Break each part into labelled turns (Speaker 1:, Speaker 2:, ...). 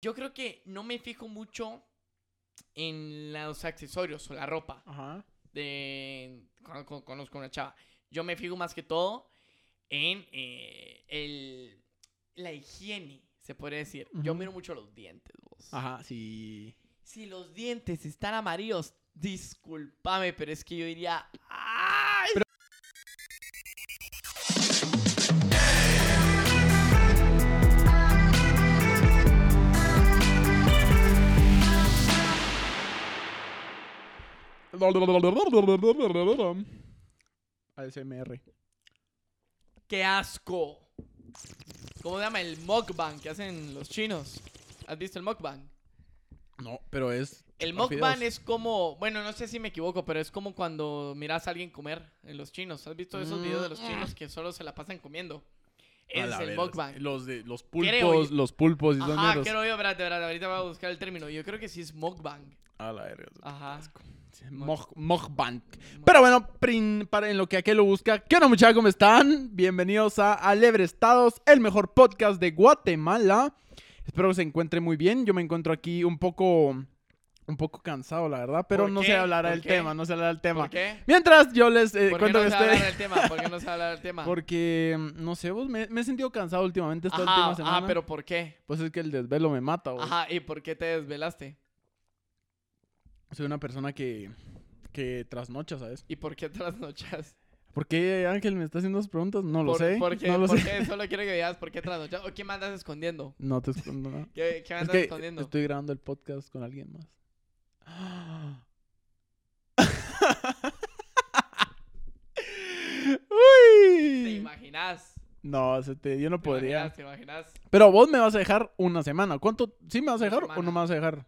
Speaker 1: Yo creo que no me fijo mucho en los accesorios o la ropa
Speaker 2: Ajá.
Speaker 1: de conozco a una chava. Yo me fijo más que todo en eh, el, la higiene, se podría decir. Yo miro mucho los dientes, vos.
Speaker 2: Ajá, sí.
Speaker 1: Si los dientes están amarillos, discúlpame, pero es que yo diría. ¡Ay!
Speaker 2: ASMR.
Speaker 1: ¡Qué asco! ¿Cómo se llama? El mukbang que hacen los chinos. ¿Has visto el mukbang?
Speaker 2: No, pero es.
Speaker 1: El mukbang es como, bueno, no sé si me equivoco, pero es como cuando miras a alguien comer en los chinos. ¿Has visto esos videos de los
Speaker 2: Mm.
Speaker 1: chinos que solo se la pasan comiendo? Es el mukbang.
Speaker 2: Los de los
Speaker 1: Creo
Speaker 2: pulpos, los pulpos y
Speaker 1: Ajá, quiero yo, espérate, espérate, ahorita voy a buscar el término. Yo creo que sí es mukbang.
Speaker 2: A la verga.
Speaker 1: Ajá.
Speaker 2: Moj- Mukbang. Pero bueno, prin- para en lo que aquel lo busca. ¿Qué onda, muchachos? ¿Cómo están? Bienvenidos a Alebrestados, el mejor podcast de Guatemala. Espero que se encuentre muy bien. Yo me encuentro aquí un poco, un poco cansado, la verdad, pero
Speaker 1: ¿Por
Speaker 2: no se hablará
Speaker 1: ¿Por
Speaker 2: del tema, no se hablará del tema.
Speaker 1: ¿Por qué?
Speaker 2: Mientras yo les eh,
Speaker 1: ¿Por qué
Speaker 2: cuento
Speaker 1: no se va a hablar
Speaker 2: estoy...
Speaker 1: del tema? ¿Por qué no se va a hablar del tema?
Speaker 2: Porque, no sé, vos, me, me he sentido cansado últimamente esta
Speaker 1: Ajá,
Speaker 2: última semana.
Speaker 1: ajá, pero ¿por qué?
Speaker 2: Pues es que el desvelo me mata, vos.
Speaker 1: Ajá, ¿y por qué te desvelaste?
Speaker 2: Soy una persona que, que trasnocha, ¿sabes?
Speaker 1: ¿Y por qué trasnochas?
Speaker 2: ¿Por qué Ángel me está haciendo esas preguntas? No lo
Speaker 1: ¿Por,
Speaker 2: sé.
Speaker 1: ¿Por qué?
Speaker 2: no lo
Speaker 1: ¿Por
Speaker 2: sé.
Speaker 1: qué? Solo quiero que digas por qué trasnochas. ¿O qué me andas escondiendo?
Speaker 2: No te escondo nada.
Speaker 1: ¿Qué, qué me
Speaker 2: Es
Speaker 1: andas
Speaker 2: que
Speaker 1: escondiendo?
Speaker 2: estoy grabando el podcast con alguien más.
Speaker 1: ¿Te
Speaker 2: Uy.
Speaker 1: imaginas?
Speaker 2: No, se te- yo no
Speaker 1: ¿Te
Speaker 2: podría.
Speaker 1: imaginas? ¿Te imaginas?
Speaker 2: Pero vos me vas a dejar una semana. ¿Cuánto? ¿Sí me vas a dejar o no me vas a dejar?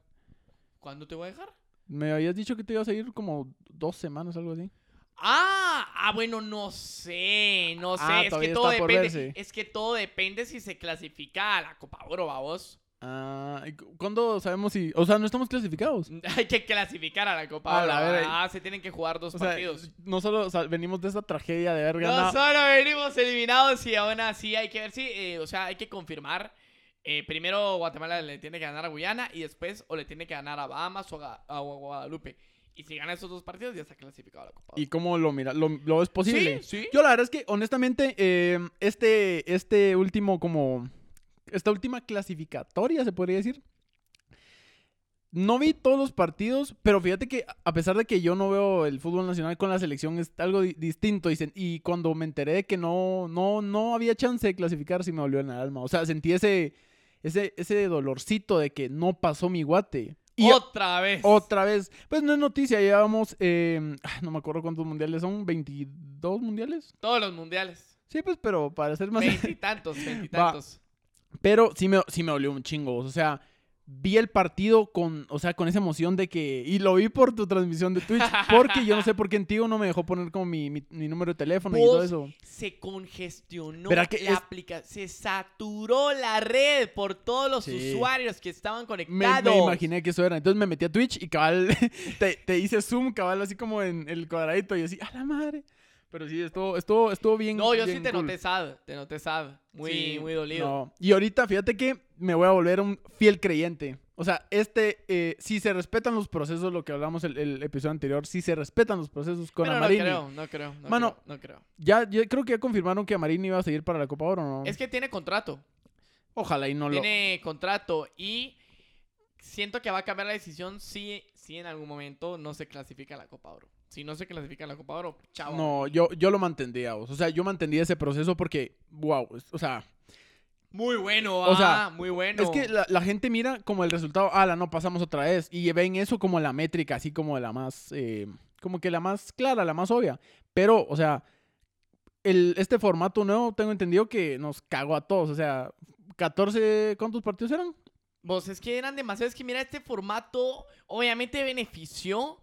Speaker 1: ¿Cuándo te voy a dejar?
Speaker 2: Me habías dicho que te ibas a ir como dos semanas, algo así.
Speaker 1: Ah, ah, bueno, no sé, no sé,
Speaker 2: Ah,
Speaker 1: es que todo depende, es que todo depende si se clasifica a la Copa Oro, vamos.
Speaker 2: Ah, ¿y cu- ¿cuándo sabemos si...? O sea, no estamos clasificados.
Speaker 1: Hay que clasificar a la Copa Oro.
Speaker 2: verga.
Speaker 1: Ah, se tienen que jugar dos
Speaker 2: O sea,
Speaker 1: partidos.
Speaker 2: no solo o sea, venimos de esa tragedia de haber
Speaker 1: No
Speaker 2: ganado...
Speaker 1: solo venimos eliminados y aún así hay que ver si, eh, o sea, hay que confirmar. Eh, primero Guatemala le tiene que ganar a Guyana y después o le tiene que ganar a Bahamas o a, a Guadalupe. Y si gana esos dos partidos ya está clasificado a la Copa.
Speaker 2: ¿Y cómo lo mira? ¿Lo, lo es posible?
Speaker 1: Sí, sí.
Speaker 2: Yo la verdad es que, honestamente, eh, este, este último como... Esta última clasificatoria, se podría decir. No vi todos los partidos, pero fíjate que a pesar de que yo no veo el fútbol nacional con la selección, es algo di- distinto. Y cuando me enteré de que no, no, no había chance de clasificar, sí me volvió en el alma. O sea, sentí ese, ese, ese dolorcito de que no pasó mi guate. Y
Speaker 1: Otra vez.
Speaker 2: otra vez, pues no es noticia, llevamos, eh, ah, no me acuerdo cuántos mundiales son, 22 mundiales.
Speaker 1: Todos los mundiales.
Speaker 2: Sí, pues, pero para ser más...
Speaker 1: Veintitantos, veintitantos.
Speaker 2: Pero sí me, sí me dolió un chingo, o sea, vi el partido con, o sea, con esa emoción de que, y lo vi por tu transmisión de Twitch, porque yo no sé por qué en Tigo no me dejó poner como mi, mi, mi número de teléfono y todo eso.
Speaker 1: Se congestionó la
Speaker 2: es-
Speaker 1: aplicación. Se saturó la red por todos los
Speaker 2: Sí.
Speaker 1: usuarios que estaban
Speaker 2: Me,
Speaker 1: conectados.
Speaker 2: me imaginé que eso era. Entonces me metí a Twitch y cabal, te, te hice zoom, cabal, así como en el cuadradito y así, a la madre. Pero sí, estuvo, estuvo, estuvo bien.
Speaker 1: No, yo sí te
Speaker 2: cool.
Speaker 1: noté sad. Te noté sad. Muy,
Speaker 2: Sí,
Speaker 1: muy dolido.
Speaker 2: no. Y ahorita, fíjate que me voy a volver un fiel creyente. O sea, este, eh, si se respetan los procesos, lo que hablamos el, el episodio anterior, si se respetan los procesos con
Speaker 1: Pero no
Speaker 2: Amarini.
Speaker 1: creo, no creo. No
Speaker 2: Mano,
Speaker 1: creo, no creo.
Speaker 2: Ya, yo creo que ya confirmaron que Amarini iba a seguir para la Copa Oro, ¿no?
Speaker 1: Es que tiene contrato.
Speaker 2: Ojalá y no lo...
Speaker 1: Tiene contrato y siento que va a cambiar la decisión si, si en algún momento no se clasifica a la Copa Oro. Si no se clasifica a la Copa Oro, chao.
Speaker 2: No, yo, yo lo mantendría, vos. o sea, yo mantendría ese proceso porque, wow, o sea,
Speaker 1: Muy bueno,
Speaker 2: O sea,
Speaker 1: ah, muy bueno.
Speaker 2: es que la, la gente mira como el resultado, ah, la no pasamos otra vez, y ven eso como la métrica, así como la más, eh, como que la más clara, la más obvia, pero, o sea, el, este formato nuevo, tengo entendido que nos cagó a todos, o sea, 14, ¿cuántos partidos eran?
Speaker 1: Vos, es que eran demasiados. Es que mira, este formato obviamente benefició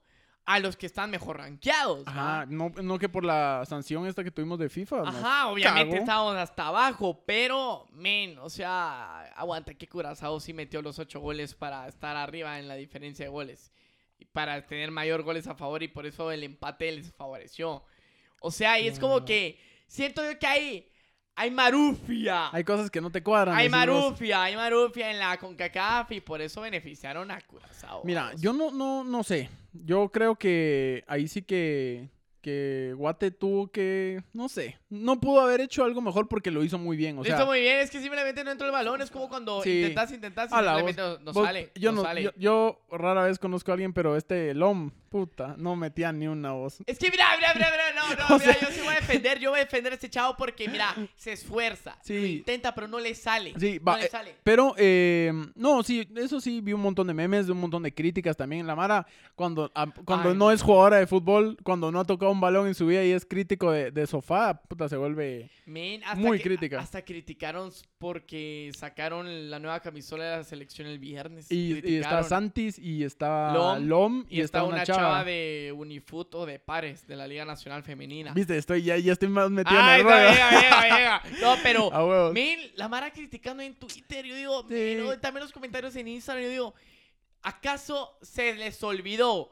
Speaker 1: a los que están mejor rankeados.
Speaker 2: Ajá, no, no que por la sanción esta que tuvimos de FIFA.
Speaker 1: Ajá, obviamente
Speaker 2: cagó.
Speaker 1: estábamos hasta abajo, pero, men, o sea, aguanta que Curazao sí metió los ocho goles para estar arriba en la diferencia de goles. Y para tener mayor goles a favor y por eso el empate les favoreció. O sea, y es como que siento yo que hay, hay marufia.
Speaker 2: Hay cosas que no te cuadran.
Speaker 1: Hay marufia, hay marufia en la CONCACAF y por eso beneficiaron a Curazao.
Speaker 2: Mira, yo no, no, no sé. Yo creo que ahí sí que, que Guate tuvo que, no sé, no pudo haber hecho algo mejor porque lo hizo muy bien. O
Speaker 1: Lo hizo muy bien, es que simplemente no entró el balón, es como cuando
Speaker 2: Sí.
Speaker 1: intentas, intentas y
Speaker 2: Ala,
Speaker 1: simplemente
Speaker 2: vos-
Speaker 1: no, no
Speaker 2: vos-
Speaker 1: sale,
Speaker 2: yo
Speaker 1: no
Speaker 2: no,
Speaker 1: sale.
Speaker 2: yo, yo rara vez conozco a alguien, pero este Lom, puta, no metía ni una voz.
Speaker 1: Es que mira, mira, mira, mira, no, no,
Speaker 2: O
Speaker 1: mira,
Speaker 2: sea-
Speaker 1: yo sí voy a defender, yo voy a defender a este chavo porque, mira, se esfuerza,
Speaker 2: Sí.
Speaker 1: lo intenta, pero no le sale,
Speaker 2: Sí,
Speaker 1: no
Speaker 2: va,
Speaker 1: le
Speaker 2: eh,
Speaker 1: sale.
Speaker 2: Pero, eh, no, sí, eso sí, vi un montón de memes, un montón de críticas también. La Mara, cuando, ah, cuando
Speaker 1: Ay,
Speaker 2: no
Speaker 1: no.
Speaker 2: es jugadora de fútbol, cuando no ha tocado un balón en su vida y es crítico de, de sofá, puta, se vuelve...
Speaker 1: Hasta
Speaker 2: muy
Speaker 1: que-
Speaker 2: crítica.
Speaker 1: Hasta criticaron porque sacaron la nueva camisola de la selección el viernes.
Speaker 2: Y, y está. Santis y está
Speaker 1: Lom,
Speaker 2: Lom,
Speaker 1: Y, está, una chava. De Unifut o de Pares, de la Liga Nacional Femenina.
Speaker 2: Viste, estoy, ya, ya estoy más metido
Speaker 1: Ay,
Speaker 2: en
Speaker 1: no,
Speaker 2: el rollo.
Speaker 1: llega, llega, llega. No, pero, men, la Mara criticando en Twitter, yo digo,
Speaker 2: Sí.
Speaker 1: también los comentarios en Instagram, yo digo, ¿acaso se les olvidó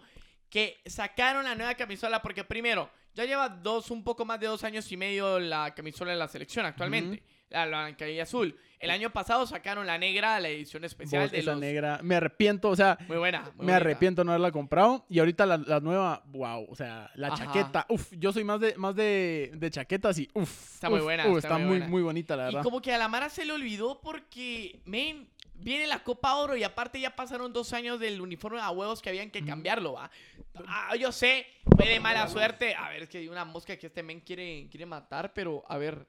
Speaker 1: que sacaron la nueva camisola? Porque primero, ya lleva dos, un poco más de dos años y medio la camisola de la selección actualmente. La blanca y azul. El año pasado sacaron la negra, la edición especial
Speaker 2: Vos,
Speaker 1: de
Speaker 2: esa
Speaker 1: los...
Speaker 2: negra. Me arrepiento, o sea,
Speaker 1: Muy buena. muy
Speaker 2: me
Speaker 1: bonita.
Speaker 2: arrepiento de no haberla comprado. Y ahorita la, la nueva, wow, o sea, la
Speaker 1: Ajá.
Speaker 2: chaqueta, uff, yo soy más de, más de, de chaquetas y uff.
Speaker 1: Está muy buena,
Speaker 2: Uf,
Speaker 1: está
Speaker 2: está,
Speaker 1: muy
Speaker 2: muy,
Speaker 1: buena.
Speaker 2: muy bonita, la
Speaker 1: Y
Speaker 2: verdad.
Speaker 1: como que a la Mara se le olvidó porque, men, viene la Copa Oro y aparte ya pasaron dos años del uniforme a huevos que habían que cambiarlo, ¿va? Ah, yo sé, fue de mala suerte. A ver, es que hay una mosca que este men quiere, quiere matar, pero a ver.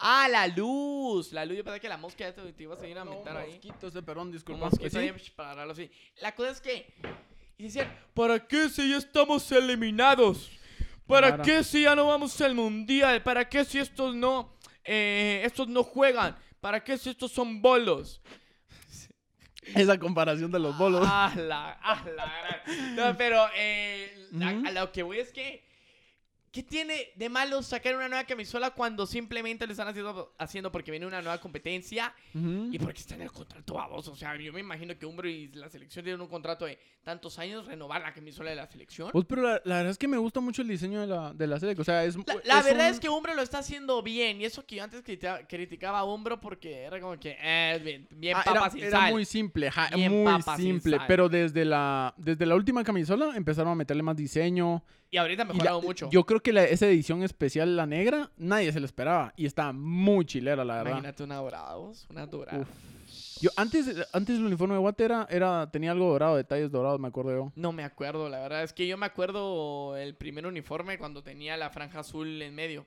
Speaker 1: Ah, la luz. La luz, yo pensé que la mosca te, te ibas a ir a meter ahí.
Speaker 2: Mosquitos de perdón,
Speaker 1: Un
Speaker 2: disculpa.
Speaker 1: mosquito
Speaker 2: Pues sí.
Speaker 1: ahí, para agarrarlo así. La cosa es que. Y decían, ¿para qué si ya estamos eliminados? ¿Para qué si ya no vamos al mundial? ¿Para qué si estos no. eh, estos no juegan? ¿Para qué si estos son bolos?
Speaker 2: Esa comparación de los bolos.
Speaker 1: Ah, la, ah, la gran- No, pero eh, a- a, lo que voy es que. ¿Qué tiene de malo sacar una nueva camisola cuando simplemente lo están haciendo, haciendo porque viene una nueva competencia y porque está en el contrato baboso? O sea, yo me imagino que Umbro y la selección tienen un contrato de tantos años renovar la camisola de la selección.
Speaker 2: Pues, pero la, la verdad es que me gusta mucho el diseño de la, de la serie. O sea, es.
Speaker 1: La, la verdad
Speaker 2: un-
Speaker 1: es que Umbro lo está haciendo bien y eso que yo antes criticaba a Umbro porque era como que eh, bien, bien
Speaker 2: Ah,
Speaker 1: papa
Speaker 2: era,
Speaker 1: sin
Speaker 2: era
Speaker 1: sal.
Speaker 2: muy simple, ja,
Speaker 1: Bien
Speaker 2: muy simple. Pero desde la, desde la última camisola empezaron a meterle más diseño.
Speaker 1: Y ahorita ha
Speaker 2: la-
Speaker 1: mejorado mucho.
Speaker 2: Yo creo que la- esa edición especial, la negra, nadie se lo esperaba. Y está muy chilera, la verdad.
Speaker 1: Imagínate una dorada, vos, una dorada.
Speaker 2: Uf. Yo antes, antes el uniforme de Watt era, era- tenía algo dorado, detalles dorados, me acuerdo yo.
Speaker 1: No me acuerdo, la verdad es que yo me acuerdo el primer uniforme cuando tenía la franja azul en medio.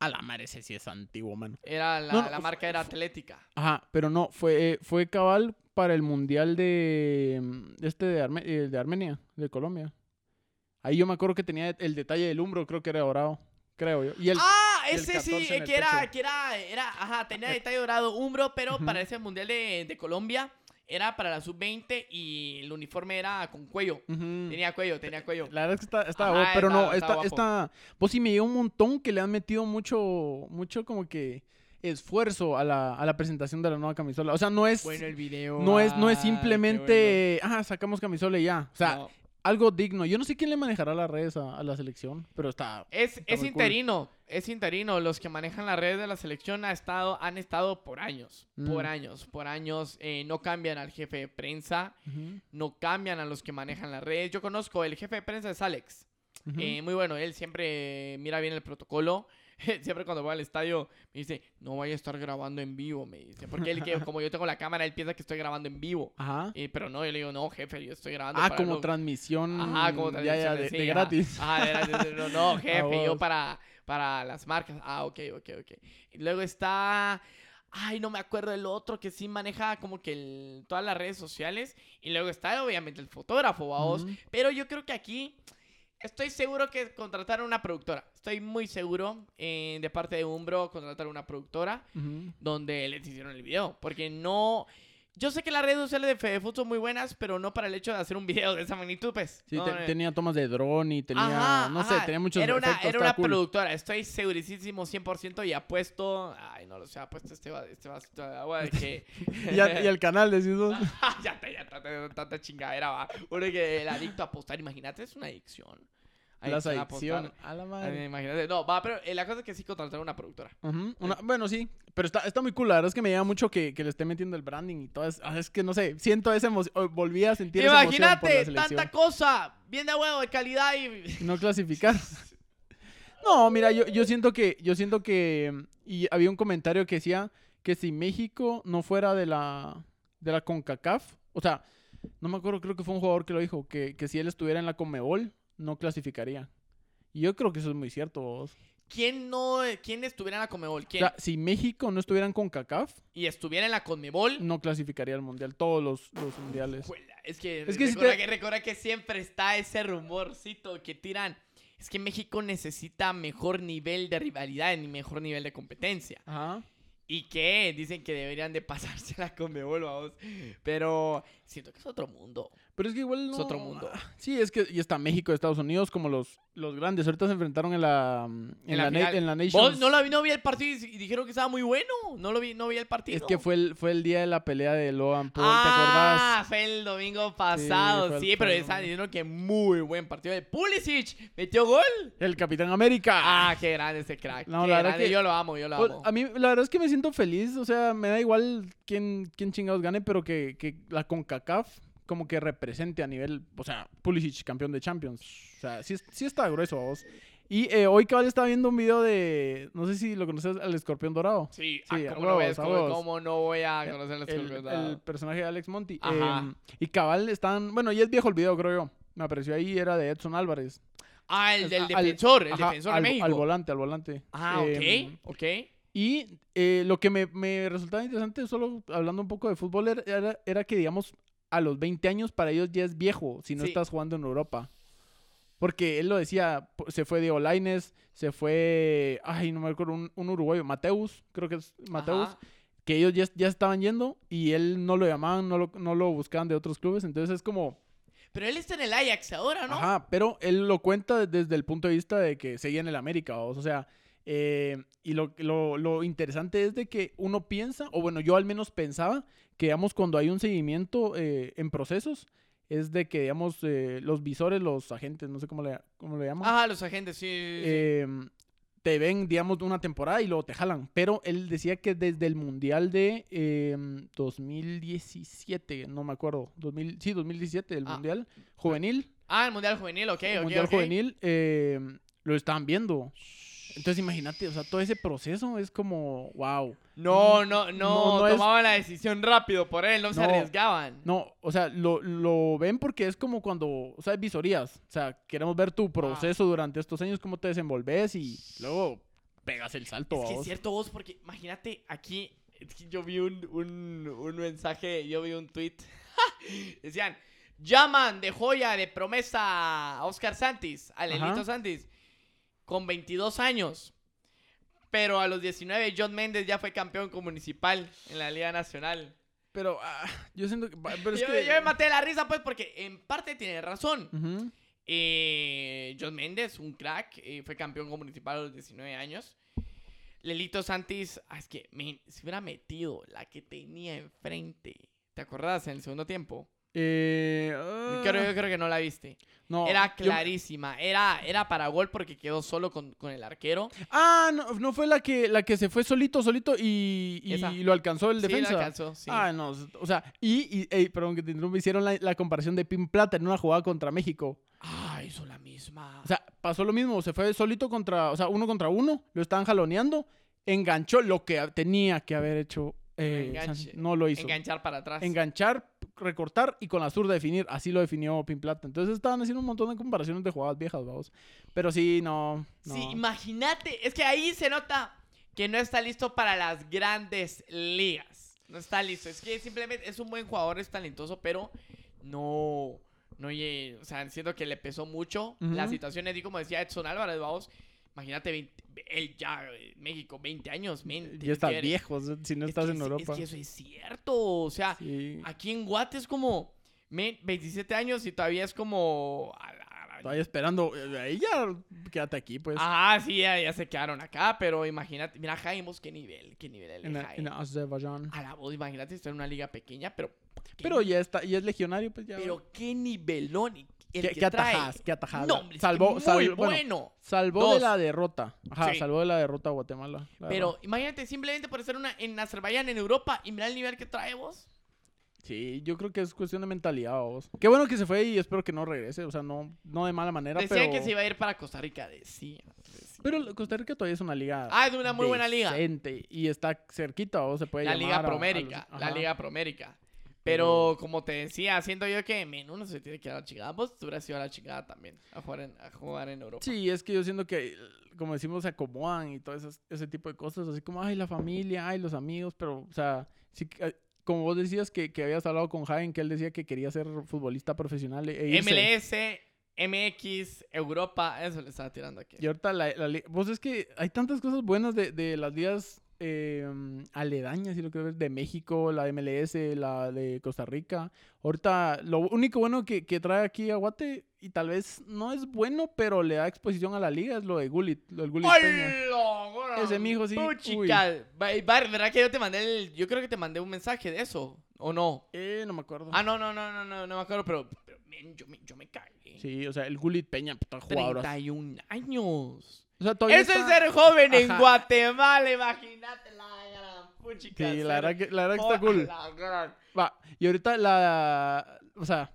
Speaker 2: A la madre, ese sí es antiguo, mano.
Speaker 1: Era la,
Speaker 2: No, no,
Speaker 1: la
Speaker 2: fu-
Speaker 1: marca era Atlética.
Speaker 2: Ajá, pero no, fue, eh, fue cabal para el mundial de este de, Arme- eh, de Armenia, de Colombia. Ahí yo me acuerdo que tenía el detalle del hombro, creo que era dorado, creo yo. Y el,
Speaker 1: ah,
Speaker 2: y el
Speaker 1: ese sí,
Speaker 2: 14 en el
Speaker 1: que era, que era, era, ajá, tenía detalle dorado umbro, pero para ese mundial de, de Colombia era para la sub-20 y el uniforme era con cuello. Tenía cuello, tenía cuello.
Speaker 2: La verdad es que está, está
Speaker 1: Ajá,
Speaker 2: pero
Speaker 1: está-
Speaker 2: no,
Speaker 1: está
Speaker 2: está, está, pues sí me llegó un montón que le han metido mucho, mucho como que esfuerzo a la, a la presentación de la nueva camisola. O sea, no es,
Speaker 1: Bueno, el video.
Speaker 2: no es, no es
Speaker 1: qué
Speaker 2: simplemente, ah, sacamos camisola y ya. O sea,
Speaker 1: bueno. No.
Speaker 2: Algo digno. Yo no sé quién le manejará las redes a, a la selección, pero está,
Speaker 1: Es, es
Speaker 2: cool.
Speaker 1: interino, es interino. Los que manejan las redes de la selección ha estado, han estado por años, por
Speaker 2: Mm.
Speaker 1: años, por años. Eh, no cambian al jefe de prensa, no cambian a los que manejan las redes. Yo conozco, el jefe de prensa es Alex. Eh, muy bueno, él siempre mira bien el protocolo. Siempre cuando voy al estadio me dice, no vaya a estar grabando en vivo, me dice. Porque él, que, como yo tengo la cámara, él piensa que estoy grabando en vivo.
Speaker 2: Ajá.
Speaker 1: Eh, pero no, yo le digo, no, jefe, yo estoy grabando.
Speaker 2: Ah,
Speaker 1: para
Speaker 2: como
Speaker 1: lo-
Speaker 2: transmisión.
Speaker 1: Ajá, como
Speaker 2: ya, ya, de, gratis.
Speaker 1: Ajá, de gratis, no, no, jefe, yo para, para las marcas. Ah, ok, ok, ok. Y luego está... Ay, no me acuerdo del otro que sí maneja como que el- todas las redes sociales. Y luego está, obviamente, el fotógrafo, vamos.
Speaker 2: Ujú.
Speaker 1: Pero yo creo que aquí estoy seguro que contrataron una productora. Estoy muy seguro eh, de parte de Umbro contrataron una productora donde les hicieron el video. Porque no... Yo sé que las redes sociales de FedeFood son muy buenas, pero no para el hecho de hacer un video de esa magnitud, pues.
Speaker 2: Sí,
Speaker 1: No,
Speaker 2: te-
Speaker 1: eh.
Speaker 2: tenía tomas de dron y tenía,
Speaker 1: Ajá,
Speaker 2: no sé, tenía muchos
Speaker 1: Era una, era una
Speaker 2: cool.
Speaker 1: productora, estoy segurísimo 100% y apuesto... Ay, no lo sé, apuesto este, este vasito de agua de que...
Speaker 2: y, el canal, decís vos.
Speaker 1: ya está, ya está, tanta, tanta chingadera, va. Uno que el adicto a apostar, imagínate, es una adicción. Ahí
Speaker 2: La
Speaker 1: van a
Speaker 2: la
Speaker 1: Eh,
Speaker 2: madre.
Speaker 1: Imagínate. No, va, pero eh, la cosa es que sí contrataron una productora.
Speaker 2: Una- bueno, sí, pero está, está muy cool. La verdad es que me llama mucho que, que le esté metiendo el branding y todo. Es, ah, es que no sé, siento esa emoción. Volví a sentir esa emoción por la
Speaker 1: Imagínate, tanta cosa, bien de huevo, de calidad y...
Speaker 2: No clasificar. No, mira, yo, yo siento que, yo siento que, y había un comentario que decía que si México no fuera de la, de la CONCACAF, o sea, no me acuerdo, creo que fue un jugador que lo dijo, que, que si él estuviera en la CONMEBOL, no clasificaría. Y yo creo que eso es muy cierto. vos.
Speaker 1: ¿Quién no, quién estuviera en la Conmebol?
Speaker 2: O
Speaker 1: ¿Quién?
Speaker 2: sea, si México no estuviera en CONCACAF,
Speaker 1: y estuviera en la Conmebol.
Speaker 2: no clasificaría al Mundial, todos los, los mundiales.
Speaker 1: Juela, Es que,
Speaker 2: Es que si
Speaker 1: recuerda,
Speaker 2: te-
Speaker 1: que recuerda que siempre está ese rumorcito que tiran. Es que México necesita mejor nivel de rivalidad y mejor nivel de competencia.
Speaker 2: Ajá.
Speaker 1: Y que dicen que deberían de pasarse a la Conmebol, vamos. Pero siento que es otro mundo.
Speaker 2: Pero es que igual no...
Speaker 1: Es otro mundo.
Speaker 2: Sí, es que y está México Estados Unidos como los, los grandes. Ahorita se enfrentaron en la, en
Speaker 1: En
Speaker 2: la, na- en la Nations.
Speaker 1: no, la vi, no vi el partido y dijeron que estaba muy bueno. No lo vi, no vi el partido.
Speaker 2: Es que fue el, fue el día de la pelea de Logan Paul,
Speaker 1: ah, fue el domingo pasado. Sí,
Speaker 2: el-
Speaker 1: pero estaban diciendo que muy buen partido de Pulisic. Metió gol.
Speaker 2: te acordás? El Capitán América.
Speaker 1: Ah, qué grande ese crack.
Speaker 2: No,
Speaker 1: qué
Speaker 2: la verdad que-
Speaker 1: Yo lo amo, yo lo
Speaker 2: Pues,
Speaker 1: amo.
Speaker 2: a mí la verdad es que me siento feliz, o sea, me da igual quién, quién chingados gane, pero que, que la CONCACAF como que represente a nivel, o sea, Pulisic campeón de Champions. O sea, sí, es- sí está grueso, vos. Y eh, hoy cabal estaba viendo un video de, no sé si lo conoces, al escorpión dorado.
Speaker 1: Sí,
Speaker 2: Sí,
Speaker 1: ah,
Speaker 2: a
Speaker 1: ¿cómo, no a
Speaker 2: a huevos.
Speaker 1: cómo no voy a conocer el,
Speaker 2: el,
Speaker 1: escorpión
Speaker 2: el personaje de Alex Monty.
Speaker 1: Ajá.
Speaker 2: Em, y cabal están, bueno, ya es viejo el video, creo yo. Me apareció ahí, era de Edson Álvarez.
Speaker 1: Ah, el del defensor, el
Speaker 2: Ajá,
Speaker 1: defensor
Speaker 2: al,
Speaker 1: de México.
Speaker 2: Al volante, al volante.
Speaker 1: ah,
Speaker 2: Em,
Speaker 1: ok, ok.
Speaker 2: Y eh, lo que me, me resultaba interesante, solo hablando un poco de fútbol, era que, digamos, a los 20 años para ellos ya es viejo si no
Speaker 1: Sí.
Speaker 2: estás jugando en Europa. Porque él lo decía, se fue Diego Lainez, se fue, ay, no me acuerdo, un, un uruguayo, Mateus, creo que es Mateus,
Speaker 1: Ajá.
Speaker 2: que ellos ya, ya estaban yendo y él no lo llamaban, no lo, no lo buscaban de otros clubes. Entonces es como,
Speaker 1: Pero él está en el Ajax ahora, ¿no?
Speaker 2: Ajá, pero él lo cuenta desde el punto de vista de que seguía en el América, o sea, eh, y lo, lo, lo interesante es de que uno piensa, o bueno, yo al menos pensaba, que digamos cuando hay un seguimiento eh, en procesos, es de que digamos eh, los visores, los agentes, no sé cómo le, cómo le llaman,
Speaker 1: Ajá, los agentes, sí. sí, sí.
Speaker 2: eh, te ven, digamos, una temporada y luego te jalan. Pero él decía que desde el Mundial de eh, 2017, no me acuerdo, 2000, sí, 2017, el
Speaker 1: Ah.
Speaker 2: Mundial Juvenil,
Speaker 1: ah, el Mundial Juvenil, ok,
Speaker 2: el
Speaker 1: ok,
Speaker 2: Mundial
Speaker 1: ok.
Speaker 2: Juvenil, eh, lo estaban viendo. Entonces imagínate, o sea, todo ese proceso es como, wow.
Speaker 1: No, no, no,
Speaker 2: No, no es-
Speaker 1: tomaban la decisión rápido por él, no, se arriesgaban.
Speaker 2: No, o sea, lo, lo ven porque es como cuando, o sea, visorías. O sea, queremos ver tu proceso durante estos años, cómo te desenvolves y luego pegas el salto.
Speaker 1: Es que es cierto vos, porque imagínate aquí, es que yo vi un, un, un mensaje, yo vi un tweet. Decían, llaman de joya, de promesa a Oscar Santis, a Lelito
Speaker 2: Ajá.
Speaker 1: Santis, con 22 años. Pero a los 19, John Méndez ya fue campeón con municipal en la Liga Nacional.
Speaker 2: Pero ah, yo siento que... Pero es
Speaker 1: yo,
Speaker 2: que...
Speaker 1: yo me maté de la risa, pues, porque en parte tiene razón. Eh, John Méndez, un crack, eh, fue campeón con municipal a los 19 años. Lelito Santis, ah, es que men, se hubiera metido la que tenía enfrente. ¿Te acordás en el segundo tiempo?
Speaker 2: Eh,
Speaker 1: Creo,
Speaker 2: ah,
Speaker 1: yo creo que no la viste.
Speaker 2: no,
Speaker 1: era
Speaker 2: yo-
Speaker 1: clarísima. Era, era para gol porque quedó solo con, con el arquero.
Speaker 2: Ah, no, no fue la que, la que se fue solito, solito y, y lo alcanzó el
Speaker 1: Sí,
Speaker 2: defensa.
Speaker 1: la alcanzó, sí.
Speaker 2: Ah, no, o sea, y, y perdón que te interrumpa, hicieron la, la comparación de Pin Plata en una jugada contra México.
Speaker 1: Ah, hizo la misma.
Speaker 2: O sea, pasó lo mismo, se fue solito contra, o sea, uno contra uno, lo estaban jaloneando, enganchó lo que tenía que haber hecho, eh,
Speaker 1: Enganche.
Speaker 2: No lo hizo.
Speaker 1: Enganchar para atrás.
Speaker 2: Enganchar, recortar y con la zurda definir, así lo definió Pin Plata. Entonces estaban haciendo un montón de comparaciones de jugadas viejas, vamos. Pero sí, no, no.
Speaker 1: Sí, imagínate. Es que ahí se nota que no está listo para las grandes ligas. No está listo. Es que simplemente es un buen jugador, es talentoso, pero no. No, oye, o sea, siento que le pesó mucho
Speaker 2: Ujú.
Speaker 1: las situaciones. Y como decía Edson Álvarez, vamos. Imagínate, 20 él ya, México, 20 años, men.
Speaker 2: ya está
Speaker 1: que eres-
Speaker 2: viejo si no
Speaker 1: es
Speaker 2: estás en
Speaker 1: es-
Speaker 2: Europa.
Speaker 1: Es que eso es cierto. O sea,
Speaker 2: Sí.
Speaker 1: aquí en Guate es como. men, 27 años y todavía es como. a la- a la-
Speaker 2: Todavía esperando, eh, ahí ya quédate aquí, pues.
Speaker 1: Ah, sí, ya, ya se quedaron acá, pero imagínate, mira Jaime, qué nivel, qué nivel el
Speaker 2: en,
Speaker 1: Jaime.
Speaker 2: en Azerbaiyán.
Speaker 1: A la voz, imagínate estar en una liga pequeña, pero
Speaker 2: Pero ya está, ya es legionario, pues ya.
Speaker 1: pero qué nivelón y, el
Speaker 2: ¿Qué,
Speaker 1: que
Speaker 2: qué salvó,
Speaker 1: muy
Speaker 2: sal- bueno, salvó
Speaker 1: Dos.
Speaker 2: de la derrota. Ajá,
Speaker 1: Sí.
Speaker 2: salvó de la derrota a Guatemala. la
Speaker 1: Pero
Speaker 2: verdad.
Speaker 1: imagínate, simplemente por estar una, en Azerbaiyán, en Europa, y mira el nivel que trae vos.
Speaker 2: Sí, yo creo que es cuestión de mentalidad, vos. Qué bueno que se fue y espero que no regrese. O sea, no, no de mala manera,
Speaker 1: Decían
Speaker 2: pero...
Speaker 1: que se iba a ir para Costa Rica, decían.
Speaker 2: Pero Costa Rica todavía es una liga
Speaker 1: Ah, es una muy buena liga.
Speaker 2: decente Y está cerquita, o se puede
Speaker 1: La
Speaker 2: llamar
Speaker 1: Liga
Speaker 2: a- a los-
Speaker 1: Promérica, la
Speaker 2: ajá.
Speaker 1: Liga Promérica. Pero como te decía, siento yo que menos no se tiene que ir a la chingada. Vos te hubieras ido a la chingada también, a jugar en, a jugar en Europa.
Speaker 2: Sí, es que yo siento que, como decimos, se acomodan y todo esas- ese tipo de cosas. Así como, ay, la familia, ay, los amigos. Pero, o sea, sí, eh, como vos decías que, que habías hablado con Jaén, que él decía que quería ser futbolista profesional. E irse.
Speaker 1: MLS, MX, Europa, eso le estaba tirando aquí.
Speaker 2: Y ahorita, la, la vos es que hay tantas cosas buenas de, de las ligas eh, aledañas, si lo quiero ver, de México, la MLS, la de Costa Rica. Ahorita, lo único bueno que, que trae aquí a Guate, y tal vez no es bueno, pero le da exposición a la liga, es lo de Gullit, lo del Gullit Peña.
Speaker 1: ¡Hola!
Speaker 2: Ese mijo sí,
Speaker 1: Puchica. Va- va- ¿Verdad que yo te mandé el... Yo creo que te mandé un mensaje de eso, ¿o no?
Speaker 2: Eh, no me acuerdo.
Speaker 1: Ah, no, no, no, no, no, no me acuerdo, pero, pero men, yo, me, yo me cagué.
Speaker 2: Sí, o sea, el Gullit Peña, puta jugador.
Speaker 1: 31 años.
Speaker 2: O sea, todavía
Speaker 1: Eso es ser joven en. Guatemala, imagínate la gran puchica.
Speaker 2: Sí, la verdad que, la verdad que está cool. Va, y ahorita la. O sea,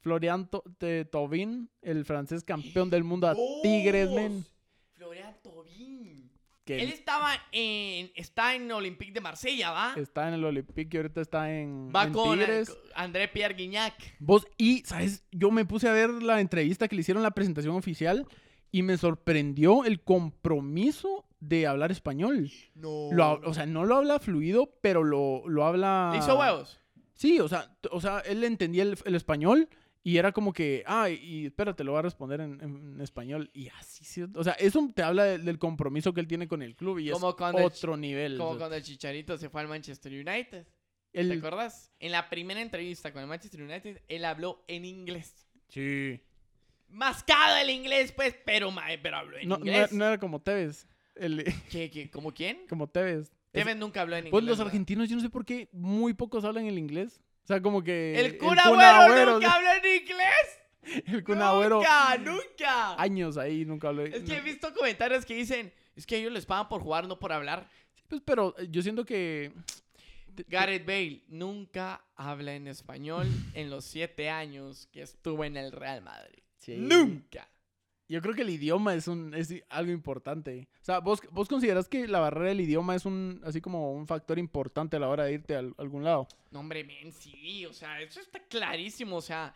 Speaker 2: Florian To- de Tobin, el francés campeón del mundo a Tigres, men.
Speaker 1: Dios, Florian Tobin. Él estaba en. Está en Olympique de Marsella, ¿va?
Speaker 2: está en el Olympique y ahorita está en,
Speaker 1: Va
Speaker 2: en
Speaker 1: con,
Speaker 2: Tigres.
Speaker 1: con André Pierre Guignac.
Speaker 2: Vos, y, ¿sabes? Yo me puse a ver la entrevista que le hicieron, la presentación oficial, y me sorprendió el compromiso de hablar español.
Speaker 1: No.
Speaker 2: Lo o sea, no lo habla fluido, pero lo, lo habla...
Speaker 1: ¿Le hizo huevos?
Speaker 2: Sí, o sea, o sea él entendía el, el español y era como que, ah, y espérate, lo voy a responder en, en español. Y así, sí, o sea, eso te habla de- del compromiso que él tiene con el club y
Speaker 1: Como
Speaker 2: es
Speaker 1: el
Speaker 2: otro nivel.
Speaker 1: Como
Speaker 2: o sea,
Speaker 1: cuando el Chicharito se fue al Manchester United. ¿Te acuerdas? En la primera entrevista con el Manchester United, él habló en inglés.
Speaker 2: Sí.
Speaker 1: Mascado el inglés, pues, pero, ma- pero habló en
Speaker 2: No,
Speaker 1: inglés.
Speaker 2: no era como Tevez. el-
Speaker 1: ¿Qué, qué, ¿Cómo quién?
Speaker 2: como Tevez. Es-
Speaker 1: Tevez nunca habló en inglés.
Speaker 2: Pues los
Speaker 1: ¿verdad?
Speaker 2: argentinos, yo no sé por qué muy pocos hablan el inglés. O sea, como que.
Speaker 1: El Agüero, nunca habló en inglés.
Speaker 2: El Kun Agüero,
Speaker 1: Nunca, nunca.
Speaker 2: Años ahí, nunca habló.
Speaker 1: Es que he visto comentarios que dicen, es que ellos les pagan por jugar, no por hablar.
Speaker 2: Pues, pero eh, yo siento que.
Speaker 1: Gareth Bale nunca habla en español en los siete años que estuvo en el Real Madrid.
Speaker 2: Sí.
Speaker 1: Nunca.
Speaker 2: Yo creo que el idioma es un es algo importante. O sea, ¿vos, vos consideras que la barrera del idioma es un así como un factor importante a la hora de irte a al- algún lado.
Speaker 1: No, hombre, men, sí, o sea, eso está clarísimo. O sea,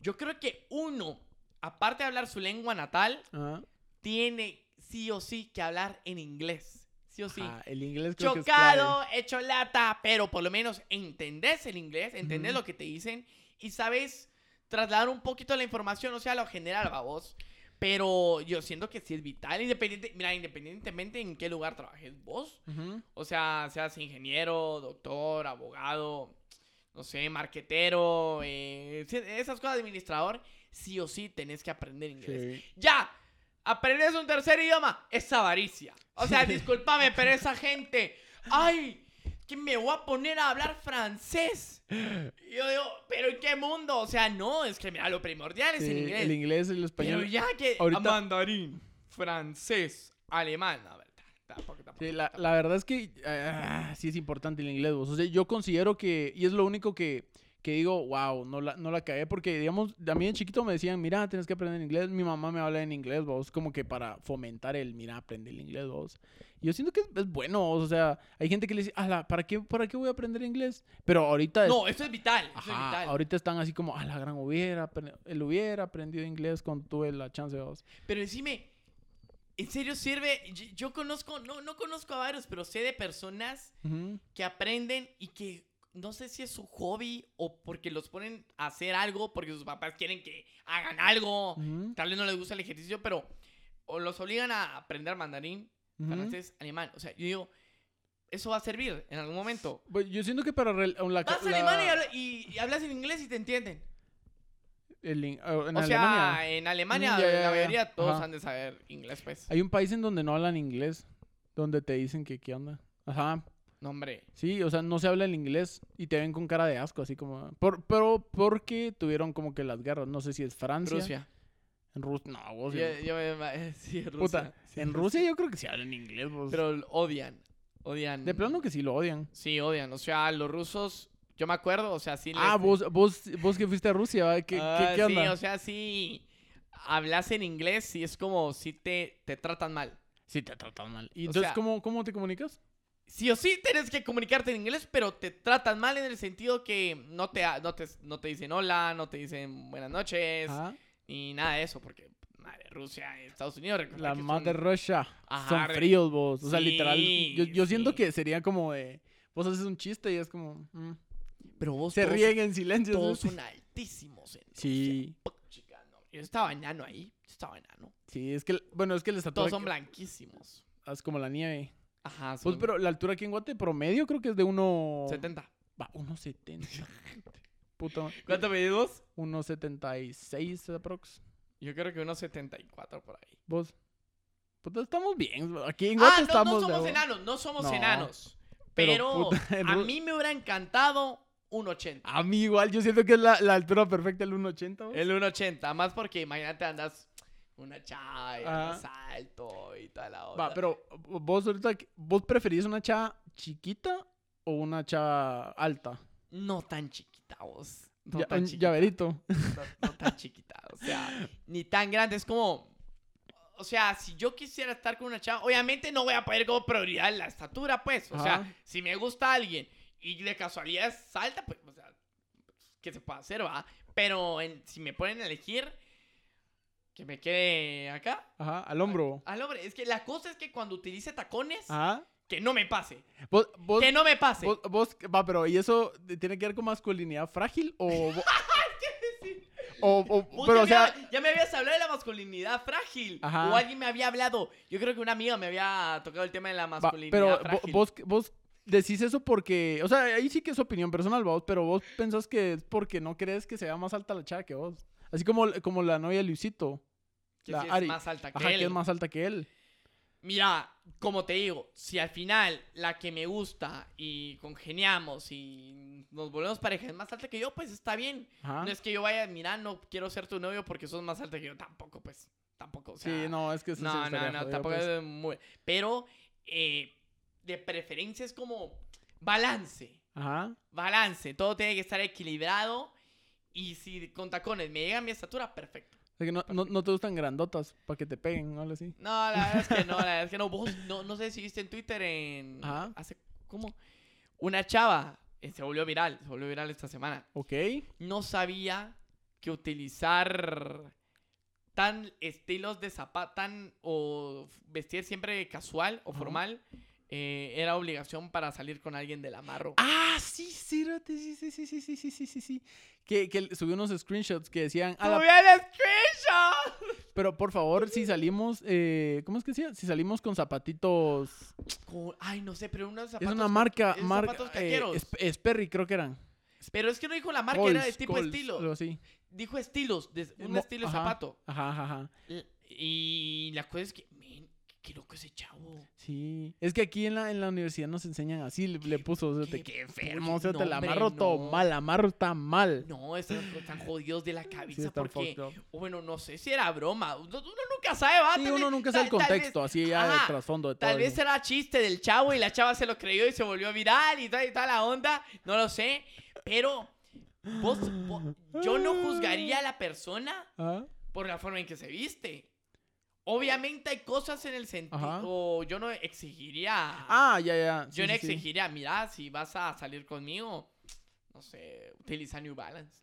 Speaker 1: yo creo que uno, aparte de hablar su lengua natal,
Speaker 2: Ajá.
Speaker 1: tiene sí o sí que hablar en inglés. Sí o sí.
Speaker 2: Ajá, el inglés creo que es.
Speaker 1: Chocado, hecho lata, pero por lo menos entendés el inglés, entendés lo que te dicen y sabes trasladar un poquito la información, o sea, lo general, vos. Pero yo siento que sí es vital, independiente, mira, independientemente en qué lugar trabajes vos. O sea, seas ingeniero, doctor, abogado, no sé, marquetero, eh, esas cosas de administrador, sí o sí tenés que aprender inglés.
Speaker 2: Sí.
Speaker 1: Ya, aprendes un tercer idioma, es avaricia. O sea, discúlpame, pero esa gente, ay, que me voy a poner a hablar francés. Y yo digo, pero ¿en qué mundo? O sea, no, es que mira, lo primordial es el inglés.
Speaker 2: el inglés, el
Speaker 1: pero
Speaker 2: español.
Speaker 1: ya que
Speaker 2: ahorita-
Speaker 1: mandarín, francés, alemán, a ver, tampoco, tampoco.
Speaker 2: Sí, la, la verdad es que ah, sí es importante el inglés. vos. O sea, yo considero que, y es lo único que, que digo, wow, no la, no la cagué, porque digamos, a mí de chiquito me decían, mira, tienes que aprender inglés. Mi mamá me habla en inglés, vos, como que para fomentar el, mira, aprende el inglés, vos. Y yo siento que es, es bueno, vos, o sea, hay gente que le dice, ala, ¿para qué, ¿para qué voy a aprender inglés? Pero ahorita... es-
Speaker 1: No, esto es vital, esto es
Speaker 2: Ajá,
Speaker 1: vital.
Speaker 2: ahorita están así como, ah, la gran hubiera, él hubiera aprendido inglés cuando tuve la chance, vos.
Speaker 1: Pero decime, ¿en serio sirve? Yo, yo conozco, no, no conozco a varios, pero sé de personas
Speaker 2: Ujú.
Speaker 1: que aprenden y que no sé si es su hobby o porque los ponen a hacer algo, porque sus papás quieren que hagan algo. Tal vez no les gusta el ejercicio, pero o los obligan a aprender mandarín,
Speaker 2: Ujú.
Speaker 1: francés, alemán. O sea, yo digo, eso va a servir en algún momento.
Speaker 2: Pues yo siento que para la,
Speaker 1: Vas a Alemania y, y- hablas en inglés y te entienden.
Speaker 2: el in- oh, en
Speaker 1: o sea,
Speaker 2: Alemania.
Speaker 1: en Alemania, la mayoría todos
Speaker 2: Ajá.
Speaker 1: han de saber inglés, pues.
Speaker 2: Hay un país en donde no hablan inglés, donde te dicen que qué onda. Ajá.
Speaker 1: No, hombre.
Speaker 2: Sí, o sea, no se habla el inglés y te ven con cara de asco, así como... Por, pero porque tuvieron como que las guerras, no sé si es Francia.
Speaker 1: Rusia.
Speaker 2: En Rusia. No, vos.
Speaker 1: Yo, sí, Rusia.
Speaker 2: puta,
Speaker 1: sí,
Speaker 2: en Rusia yo creo que sí hablan inglés, vos.
Speaker 1: Pero odian. Odian.
Speaker 2: De plano que sí lo odian.
Speaker 1: Sí, odian. O sea, los rusos, yo me acuerdo, o sea, sí.
Speaker 2: Ah, vos, vos, vos que fuiste a Rusia, ¿va? ¿Qué,
Speaker 1: Ah,
Speaker 2: qué, qué
Speaker 1: Sí,
Speaker 2: onda?
Speaker 1: o sea, sí. Hablas en inglés y es como si te, te tratan mal.
Speaker 2: Sí, te tratan mal. ¿Y
Speaker 1: O
Speaker 2: entonces
Speaker 1: sea-
Speaker 2: ¿cómo, cómo te comunicas?
Speaker 1: Sí o sí tienes que comunicarte en inglés, pero te tratan mal en el sentido que no te, no te, no te dicen hola, no te dicen buenas noches,
Speaker 2: Ajá.
Speaker 1: ni nada de eso, porque madre, Rusia, Estados Unidos,
Speaker 2: La
Speaker 1: que
Speaker 2: madre
Speaker 1: son-
Speaker 2: Russia.
Speaker 1: Ajá,
Speaker 2: Son fríos vos. O sea,
Speaker 1: Sí,
Speaker 2: literal. Yo, yo siento
Speaker 1: sí.
Speaker 2: que sería como de. Vos haces un chiste y es como. mm.
Speaker 1: Pero vos
Speaker 2: Se ríen en silencio.
Speaker 1: Todos
Speaker 2: ¿sí?
Speaker 1: son altísimos en
Speaker 2: Sí.
Speaker 1: Rusia. Chica, no. Yo estaba enano ahí, yo estaba enano.
Speaker 2: Sí, es que. Bueno, es que la estatura.
Speaker 1: Todos son blanquísimos.
Speaker 2: Es como la nieve.
Speaker 1: Ajá,
Speaker 2: Pues,
Speaker 1: son
Speaker 2: pero la altura aquí en Guate promedio creo que es de uno.
Speaker 1: 70.
Speaker 2: Va, 1.70. Puta.
Speaker 1: ¿Cuánto medimos?
Speaker 2: 1.76 aprox.
Speaker 1: Yo creo que unos 74 por ahí.
Speaker 2: Vos. Puta, estamos bien. Aquí en Guate
Speaker 1: Ah, no,
Speaker 2: estamos.
Speaker 1: no
Speaker 2: de
Speaker 1: somos
Speaker 2: huevo.
Speaker 1: enanos, no somos
Speaker 2: No,
Speaker 1: enanos.
Speaker 2: pero,
Speaker 1: Pero, a mí me hubiera encantado un 80.
Speaker 2: A mí igual, yo siento que es la, la altura perfecta el 1.80. vos.
Speaker 1: El 1.80, más porque imagínate andas una chava y
Speaker 2: Ajá.
Speaker 1: andas alto y toda la onda.
Speaker 2: Va, pero vos ahorita, vos preferís una chava chiquita o una chava alta?
Speaker 1: No tan chiquita vos. No
Speaker 2: Ya-
Speaker 1: tan chiquita.
Speaker 2: llaverito.
Speaker 1: No, no tan chiquita, o sea, ni tan grande. Es como, o sea, si yo quisiera estar con una chava, obviamente no voy a poner como prioridad la estatura, pues. O sea, si me gusta alguien y de casualidad es alta, pues, o sea, ¿qué se puede hacer, va? Pero en- si me ponen a elegir, que me quede acá.
Speaker 2: Ajá, al hombro.
Speaker 1: Al hombre, es que la cosa es que cuando utilice tacones,
Speaker 2: Ajá.
Speaker 1: que no me pase.
Speaker 2: Vos, vos,
Speaker 1: Que no me pase.
Speaker 2: vos, vos- va, pero ¿y eso tiene que ver con masculinidad frágil o...? o, o- pero,
Speaker 1: ya,
Speaker 2: o sea,
Speaker 1: me, ya me habías hablado de la masculinidad frágil.
Speaker 2: Ajá.
Speaker 1: O alguien me había hablado. Yo creo que una amiga me había tocado el tema de la
Speaker 2: va,
Speaker 1: masculinidad
Speaker 2: pero vo-
Speaker 1: frágil.
Speaker 2: vos, vos decís eso porque... O sea, ahí sí que es opinión personal, vos, pero vos pensás que es porque no crees que sea más alta la chava que vos. Así como, como la novia de Luisito.
Speaker 1: que
Speaker 2: la
Speaker 1: sí es
Speaker 2: Ari.
Speaker 1: más alta que
Speaker 2: Ajá,
Speaker 1: él.
Speaker 2: que es más alta que él.
Speaker 1: Mira, como te digo, si al final la que me gusta y congeniamos y nos volvemos pareja es más alta que yo, pues está bien.
Speaker 2: Ajá.
Speaker 1: No es que yo vaya, mira, no quiero ser tu novio porque sos más alta que yo. Tampoco, pues. Tampoco. O sea,
Speaker 2: sí, no, es que eso sí
Speaker 1: No, no, no,
Speaker 2: jodido,
Speaker 1: tampoco
Speaker 2: pues.
Speaker 1: es muy. Pero eh, de preferencia es como balance.
Speaker 2: Ajá.
Speaker 1: Balance. Todo tiene que estar equilibrado. Y si con tacones me llega a mi estatura, perfecto.
Speaker 2: O sea que no, no, no te gustan grandotas para que te peguen o algo así.
Speaker 1: No, la verdad es que no, la verdad es que no. Vos, no, no sé si viste en Twitter en.
Speaker 2: Ajá.
Speaker 1: Hace. ¿Cómo? Una chava eh, se volvió viral. Se volvió viral esta semana.
Speaker 2: Ok.
Speaker 1: No sabía que utilizar tan estilos de zapato, tan. o vestir siempre casual o
Speaker 2: Ajá.
Speaker 1: Eh, era obligación para salir con alguien del amarro.
Speaker 2: Ah, sí, cerote, sí, sí, sí, sí, sí, sí, sí, sí, sí. Que, que subió unos screenshots que decían, "A la-
Speaker 1: ¡Subí el screenshot!
Speaker 2: pero por favor, si salimos, eh, ¿cómo es que decía? Si salimos con zapatitos,
Speaker 1: Con- Ay, no sé, pero unos
Speaker 2: es
Speaker 1: zapatos.
Speaker 2: una
Speaker 1: ca-
Speaker 2: marca,
Speaker 1: es
Speaker 2: marca,
Speaker 1: zapatos
Speaker 2: eh,
Speaker 1: caqueros.
Speaker 2: es, es Perry, creo que eran.
Speaker 1: Pero es que no dijo la marca, era de tipo
Speaker 2: Coles,
Speaker 1: estilo. Dijo estilos, de- un
Speaker 2: Mo-
Speaker 1: estilo
Speaker 2: ajá.
Speaker 1: zapato.
Speaker 2: Ajá, ajá, ajá.
Speaker 1: Y la cosa es que, qué loco ese chavo.
Speaker 2: Sí. Es que aquí en la, en la universidad nos enseñan así, le, le puso, o sea,
Speaker 1: qué
Speaker 2: te- qué enfermo, o sea,
Speaker 1: no,
Speaker 2: te la
Speaker 1: hombre,
Speaker 2: amarro todo
Speaker 1: no.
Speaker 2: mal, amarro está mal.
Speaker 1: No, están, están jodidos de la cabeza porque, bueno, no sé si era broma. Uno, uno nunca sabe, va.
Speaker 2: Sí,
Speaker 1: Tal
Speaker 2: uno nunca sabe el
Speaker 1: tal- tal vez-
Speaker 2: contexto, así ya
Speaker 1: Ajá,
Speaker 2: el trasfondo de todo.
Speaker 1: Tal vez era chiste del chavo y la chava se lo creyó y se volvió viral y toda, y toda la onda. No lo sé. Pero vos, vos- yo no juzgaría a la persona
Speaker 2: Ajá.
Speaker 1: por la forma en que se viste. Obviamente hay cosas en el
Speaker 2: Ajá.
Speaker 1: sentido. Yo no exigiría.
Speaker 2: Ah, ya, ya.
Speaker 1: yo no
Speaker 2: sí, sí.
Speaker 1: exigiría, mira, si vas a salir conmigo, no sé, utiliza New Balance.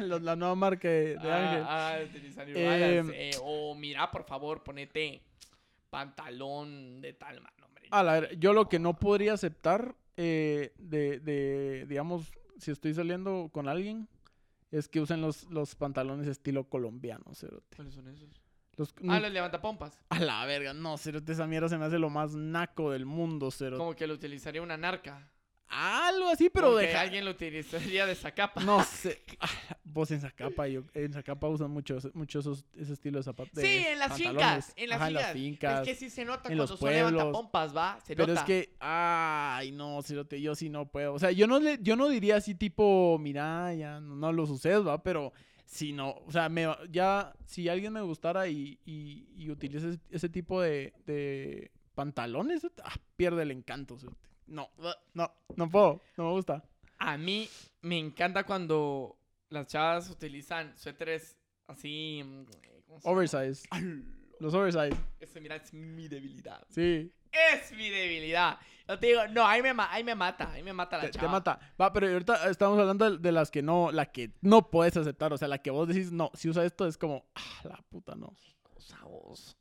Speaker 2: la, la nueva marca de, de Ángel.
Speaker 1: Ah, ah, utiliza New
Speaker 2: Em,
Speaker 1: Balance. eh, o mira, por favor, ponete pantalón de tal mano, hombre.
Speaker 2: A la ver, yo lo que no podría aceptar eh, de, de, digamos, si estoy saliendo con alguien, es que usen los, los pantalones estilo colombiano, cerote.
Speaker 1: ¿Cuáles son esos?
Speaker 2: Los,
Speaker 1: Ah, los levantapompas.
Speaker 2: A la verga, no, cerote, esa mierda se me hace lo más naco del mundo, cerote.
Speaker 1: Como que lo utilizaría una narca.
Speaker 2: Algo así, pero
Speaker 1: Como que
Speaker 2: deja...
Speaker 1: alguien lo utilizaría de zacapa.
Speaker 2: No sé. Ah, Pues en Zacapa, yo, en Zacapa usan mucho, mucho esos, ese estilo de zapatos.
Speaker 1: Sí, en las fincas. En las,
Speaker 2: Ajá, en
Speaker 1: fincas.
Speaker 2: las fincas.
Speaker 1: Es que sí se nota
Speaker 2: en
Speaker 1: cuando
Speaker 2: los
Speaker 1: son levantapompas, ¿va? Se
Speaker 2: Pero
Speaker 1: nota.
Speaker 2: es que, ay, no, cerote, yo sí no puedo. O sea, yo no, le, yo no diría así tipo, mira, ya no, no lo sucedes, va, pero si no, o sea, me, ya, si alguien me gustara y, y, y utiliza ese, ese tipo de, de pantalones, ah, pierde el encanto. No, no, no puedo, no me gusta.
Speaker 1: A mí me encanta cuando las chavas utilizan suéteres así. mm.
Speaker 2: Oversize, los oversize,
Speaker 1: Eso, mira, es mi debilidad.
Speaker 2: sí.
Speaker 1: Es mi debilidad. Yo te digo, no, ahí me, ahí me mata. Ahí me mata la
Speaker 2: Te, te
Speaker 1: chava.
Speaker 2: mata. Va, pero ahorita estamos hablando de, de las que no, la que no puedes aceptar. O sea, la que vos decís, no, si usa esto es como, ah, la puta, no.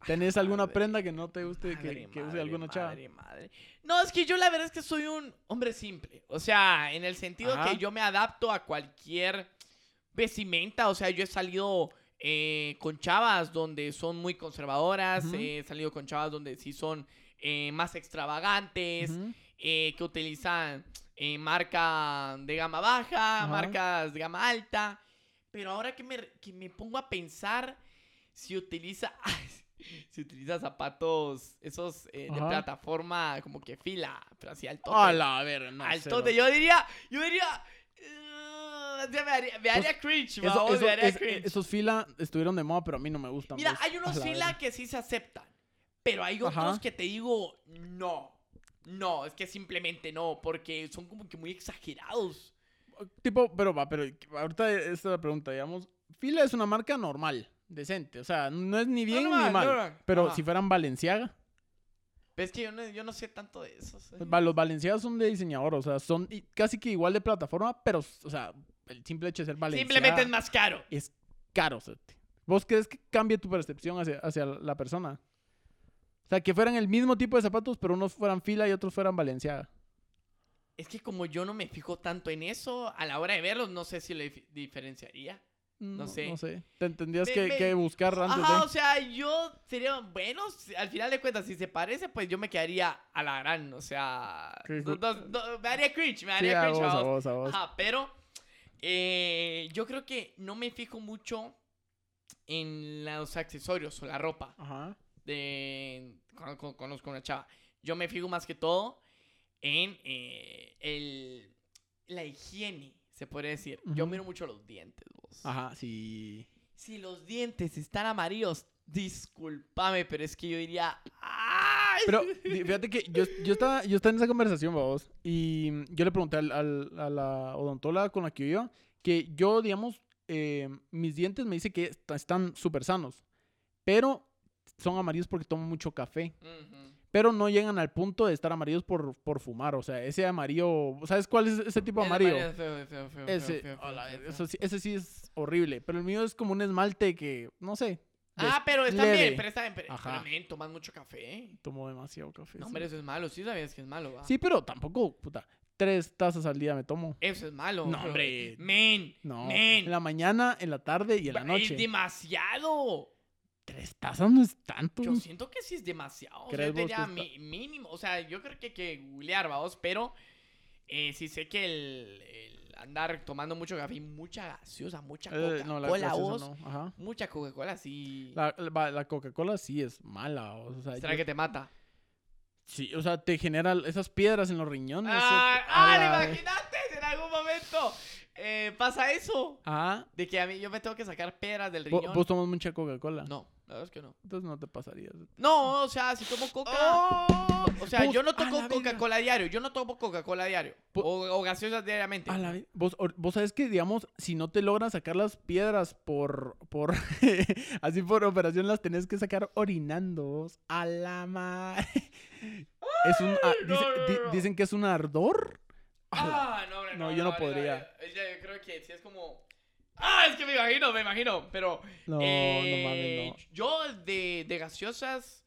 Speaker 2: ¿Tenés alguna
Speaker 1: Madre,
Speaker 2: prenda que no te guste que,
Speaker 1: madre,
Speaker 2: que use
Speaker 1: madre,
Speaker 2: alguna chava?
Speaker 1: madre, madre. No, es que yo la verdad es que soy un hombre simple. O sea, en el sentido
Speaker 2: Ajá.
Speaker 1: que yo me adapto a cualquier vestimenta. O sea, yo he salido eh, con chavas donde son muy conservadoras. He salido con chavas donde sí son eh, más extravagantes. Eh, que utilizan eh, marca de gama baja, marcas de gama alta. Pero ahora que me, que me pongo a pensar si utiliza, si utiliza zapatos esos eh, de plataforma como que fila, pero así al tope.
Speaker 2: A la ver, no
Speaker 1: al tope. Yo diría, yo diría, eh, me haría, me haría cringe,
Speaker 2: Eso-
Speaker 1: vamos,
Speaker 2: eso-
Speaker 1: me haría
Speaker 2: es-
Speaker 1: cringe.
Speaker 2: esos fila estuvieron de moda, pero a mí no me gustan.
Speaker 1: Mira,
Speaker 2: vos.
Speaker 1: hay unos fila que sí se aceptan, pero hay otros
Speaker 2: Ajá.
Speaker 1: que te digo, no. No, es que simplemente no, porque son como que muy exagerados.
Speaker 2: Tipo, pero va, pero ahorita esta es la pregunta, digamos. Fila es una marca normal, decente. O sea, no es ni bien ni mal. Pero
Speaker 1: Ajá.
Speaker 2: si fueran Valenciaga,
Speaker 1: Pero es que yo no, yo no sé tanto de eso. ¿sí?
Speaker 2: los Valenciagas son de diseñador, o sea, son casi que igual de plataforma, pero, o sea, el simple hecho de ser Valenciaga
Speaker 1: Simplemente es más caro.
Speaker 2: es caro, cerote. ¿Vos crees que cambie tu percepción hacia, hacia la persona? O sea, que fueran el mismo tipo de zapatos, pero unos fueran fila y otros fueran Valenciaga.
Speaker 1: Es que como yo no me fijo tanto en eso, a la hora de verlos, no sé si le dif- diferenciaría.
Speaker 2: No,
Speaker 1: sé.
Speaker 2: No sé. Te tendrías
Speaker 1: Me-
Speaker 2: que,
Speaker 1: me-
Speaker 2: que buscar antes
Speaker 1: Ajá,
Speaker 2: de...
Speaker 1: o sea, yo sería, bueno, al final de cuentas, si se parece, pues yo me quedaría a la gran, o sea, no- me haría cringe, me
Speaker 2: Sí,
Speaker 1: haría
Speaker 2: a
Speaker 1: cringe.
Speaker 2: vos, a vos, a vos.
Speaker 1: Ajá, pero eh, yo creo que no me fijo mucho en los accesorios o la ropa
Speaker 2: Ajá.
Speaker 1: De conozco una chava. Yo me fijo más que todo en eh, el, la higiene, se podría decir. Yo miro mucho los dientes, vos.
Speaker 2: Ajá, sí.
Speaker 1: Si los dientes están amarillos, discúlpame, pero es que yo diría. ¡Ay!
Speaker 2: Pero fíjate que yo, yo, estaba, yo estaba en esa conversación, vos, y yo le pregunté al, al- a la odontóloga con la que yo iba que yo, digamos, eh, mis dientes me dice que est- están súper sanos, pero son amarillos porque tomo mucho café. Pero no llegan al punto de estar amarillos por, por fumar. O sea, ese amarillo. ¿Sabes cuál es ese tipo de amarillo?
Speaker 1: es
Speaker 2: Ese, sí- es horrible. Pero el mío es como un esmalte que, no sé.
Speaker 1: Ah, pero está
Speaker 2: leve.
Speaker 1: bien, pero está bien. Pero,
Speaker 2: Ajá.
Speaker 1: pero, tomas mucho café.
Speaker 2: Tomo demasiado café.
Speaker 1: No,
Speaker 2: sí.
Speaker 1: hombre, eso es malo. Sí sabías que es malo, va.
Speaker 2: Sí, pero tampoco, puta. Tres tazas al día me tomo.
Speaker 1: Eso es malo.
Speaker 2: No, hombre.
Speaker 1: Men.
Speaker 2: No.
Speaker 1: Men.
Speaker 2: En la mañana, en la tarde y en la
Speaker 1: Es
Speaker 2: noche.
Speaker 1: demasiado.
Speaker 2: Tres tazas no es tanto.
Speaker 1: Yo siento que sí es demasiado. O sea,
Speaker 2: ¿Crees
Speaker 1: yo
Speaker 2: vos
Speaker 1: diría
Speaker 2: que
Speaker 1: mi- mínimo. O sea, yo creo que hay que googlear, vamos. Pero eh, sí sé que el, el andar tomando mucho café mucha gaseosa, mucha
Speaker 2: Eh, no, la
Speaker 1: Coca-Cola, vos.
Speaker 2: no. Ajá.
Speaker 1: Mucha Coca-Cola, sí.
Speaker 2: La, la- la Coca-Cola sí es mala. O sea,
Speaker 1: ¿Será
Speaker 2: yo-
Speaker 1: que te mata?
Speaker 2: Sí, o sea, te genera esas piedras en los riñones.
Speaker 1: ¡Ah!
Speaker 2: eso-
Speaker 1: ¡Ah!
Speaker 2: la-
Speaker 1: imagínate! En algún momento eh, pasa eso.
Speaker 2: Ah,
Speaker 1: De que a mí yo me tengo que sacar piedras del riñón.
Speaker 2: vos tomas mucha Coca-Cola.
Speaker 1: No, la verdad es que no.
Speaker 2: Entonces no te pasaría.
Speaker 1: No, o sea, si tomo coca.
Speaker 2: ¡Oh!
Speaker 1: O sea, yo no
Speaker 2: verga.
Speaker 1: Coca-Cola diario. Yo no tomo Coca-Cola diario. O, o gaseosas diariamente.
Speaker 2: A la ve- vos, vos sabes que, digamos, si no te logran sacar las piedras por, por, así por operación, las tenés que sacar orinando, vos. A la madre. Es un, ah,
Speaker 1: no,
Speaker 2: dice-
Speaker 1: no,
Speaker 2: di-
Speaker 1: no.
Speaker 2: dicen que es un ardor.
Speaker 1: Ah, no, hombre,
Speaker 2: No, yo no podría.
Speaker 1: Yo creo que sí es como. Ah, es que me imagino, me imagino. Pero.
Speaker 2: No,
Speaker 1: eh,
Speaker 2: no mames, no.
Speaker 1: Yo de, de gaseosas.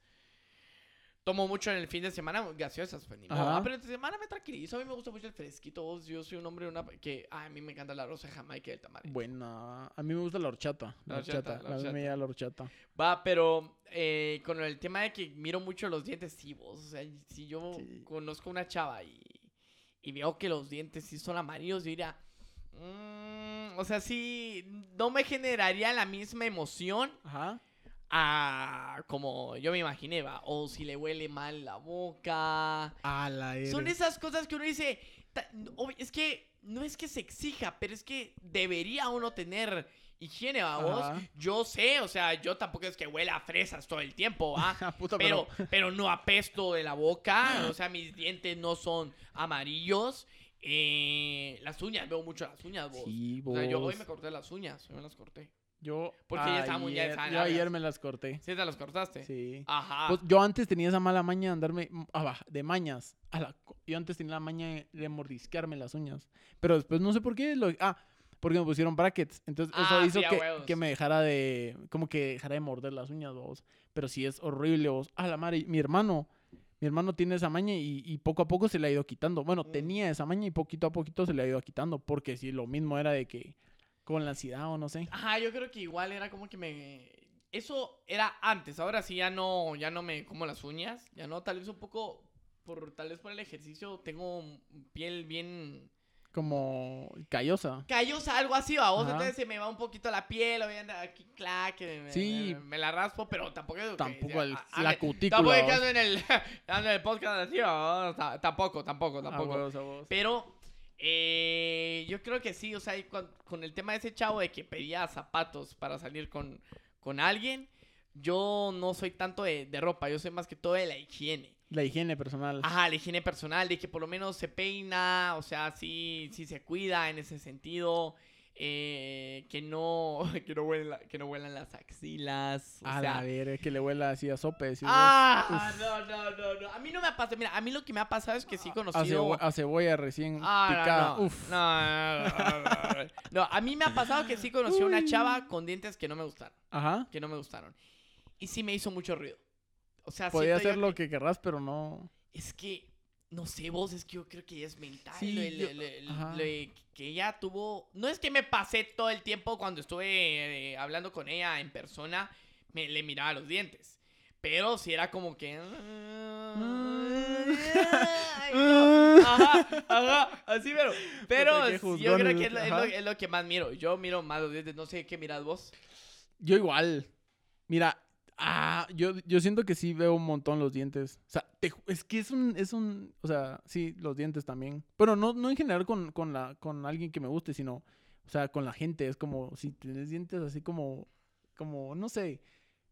Speaker 1: Tomo mucho en el fin de semana gaseosas, pues, ni modo. Ah, pero entre semana me tranquilizo. A mí me gusta mucho el fresquito. Yo soy un hombre una, que ah, a mí me encanta la rosa de Jamaica y el tamarindo.
Speaker 2: Buena. A mí me gusta la horchata. La,
Speaker 1: La horchata,
Speaker 2: horchata.
Speaker 1: la horchata.
Speaker 2: la horchata.
Speaker 1: Va, pero eh, con el tema de que miro mucho los dientes, sí, vos. O sea, si yo
Speaker 2: Sí.
Speaker 1: conozco una chava y, y veo que los dientes sí son amarillos, yo diría. "Mm", o sea, sí. no me generaría la misma emoción
Speaker 2: Ajá.
Speaker 1: a como yo me imaginé, va. O si le huele mal la boca.
Speaker 2: A la
Speaker 1: Son esas cosas que uno dice. Es que no es que se exija, pero es que debería uno tener higiene, ¿va vos?
Speaker 2: Ajá.
Speaker 1: Yo sé, o sea, yo tampoco es que huela a fresas todo el tiempo.
Speaker 2: Ah, puta,
Speaker 1: Pero, pero no apesto de la boca, o sea, mis dientes no son amarillos. Eh, las uñas, veo mucho las uñas, vos.
Speaker 2: Sí,
Speaker 1: O sea, yo hoy
Speaker 2: vos.
Speaker 1: me corté las uñas, hoy me las corté.
Speaker 2: Yo.
Speaker 1: Porque ya estaban ya
Speaker 2: ayer-
Speaker 1: estaban
Speaker 2: Yo ayer me las corté.
Speaker 1: ¿Sí te las cortaste?
Speaker 2: Sí.
Speaker 1: Ajá.
Speaker 2: Pues, yo antes tenía esa mala maña de andarme ah, de mañas. A la yo antes tenía la maña de- mordisquearme las uñas. Pero después no sé por qué. Lo, ah, porque me pusieron brackets. Entonces eso
Speaker 1: Ah,
Speaker 2: hizo
Speaker 1: sí,
Speaker 2: que, que me dejara de. Como que dejara de morder las uñas, vos. Pero sí es horrible, vos. A la madre. Mi hermano. Mi hermano tiene esa maña y, y poco a poco se le ha ido quitando. Bueno,
Speaker 1: Mm.
Speaker 2: tenía esa maña y poquito a poquito se le ha ido quitando. Porque sí, lo mismo era de que. Con la ansiedad o no sé.
Speaker 1: Ajá, yo creo que igual era como que me... Eso era antes, ahora sí ya no, ya no me como las uñas, ya no, tal vez un poco, por tal vez por el ejercicio, tengo piel bien
Speaker 2: Como callosa.
Speaker 1: callosa, algo así, va, vos,
Speaker 2: Ajá.
Speaker 1: entonces se me va un poquito la piel, o bien aquí, clac, me,
Speaker 2: Sí.
Speaker 1: me, me la raspo, pero tampoco es que-
Speaker 2: Tampoco el-
Speaker 1: a- a
Speaker 2: la
Speaker 1: ver,
Speaker 2: cutícula,
Speaker 1: Tampoco es que ando en el, ando en el podcast así, va, ta- tampoco, tampoco,
Speaker 2: Ah,
Speaker 1: tampoco.
Speaker 2: a.
Speaker 1: Pero eh, yo creo que sí, o sea, con, con el tema de ese chavo de que pedía zapatos para salir con, con alguien, yo no soy tanto de, de ropa, yo soy más que todo de la higiene.
Speaker 2: La higiene personal.
Speaker 1: Ajá, la higiene personal, de que por lo menos se peina, o sea, sí, sí se cuida en ese sentido. eh, que no que no huelan que no huelan las axilas o
Speaker 2: a
Speaker 1: sea,
Speaker 2: la verga, que le huela así a sope.
Speaker 1: ah no no no no a mí no me ha pasado mira a mí lo que me ha pasado es que sí he
Speaker 2: a,
Speaker 1: conocido
Speaker 2: cebo- a cebolla recién
Speaker 1: Ah,
Speaker 2: picada.
Speaker 1: no,
Speaker 2: Uf.
Speaker 1: no, no, no, a mí me ha pasado que sí conocí a una chava con dientes que no me gustaron.
Speaker 2: Ajá.
Speaker 1: Que no me gustaron. Y sí me hizo mucho ruido. O sea,
Speaker 2: Podía hacer lo que querrás, pero no.
Speaker 1: Es que, no sé vos, es que yo creo que ella es mental.
Speaker 2: Sí, yo-
Speaker 1: lo- que ella tuvo... No es que me pasé todo el tiempo cuando estuve eh, hablando con ella en persona, me le miraba los dientes. Pero sí era como que... Ay, no. Ajá, ajá, así pero. Pero yo creo que es lo, es lo-
Speaker 2: ajá.
Speaker 1: es lo que más miro. Yo miro más los dientes, no sé qué miras vos.
Speaker 2: Yo igual. Mira, ah, yo, yo siento que sí veo un montón los dientes. O sea, te es que es un, es un, o sea, sí, los dientes también. Pero no, no en general con, con, la, con alguien que me guste, sino, o sea, con la gente. Es como, si tienes dientes así como, como, no sé,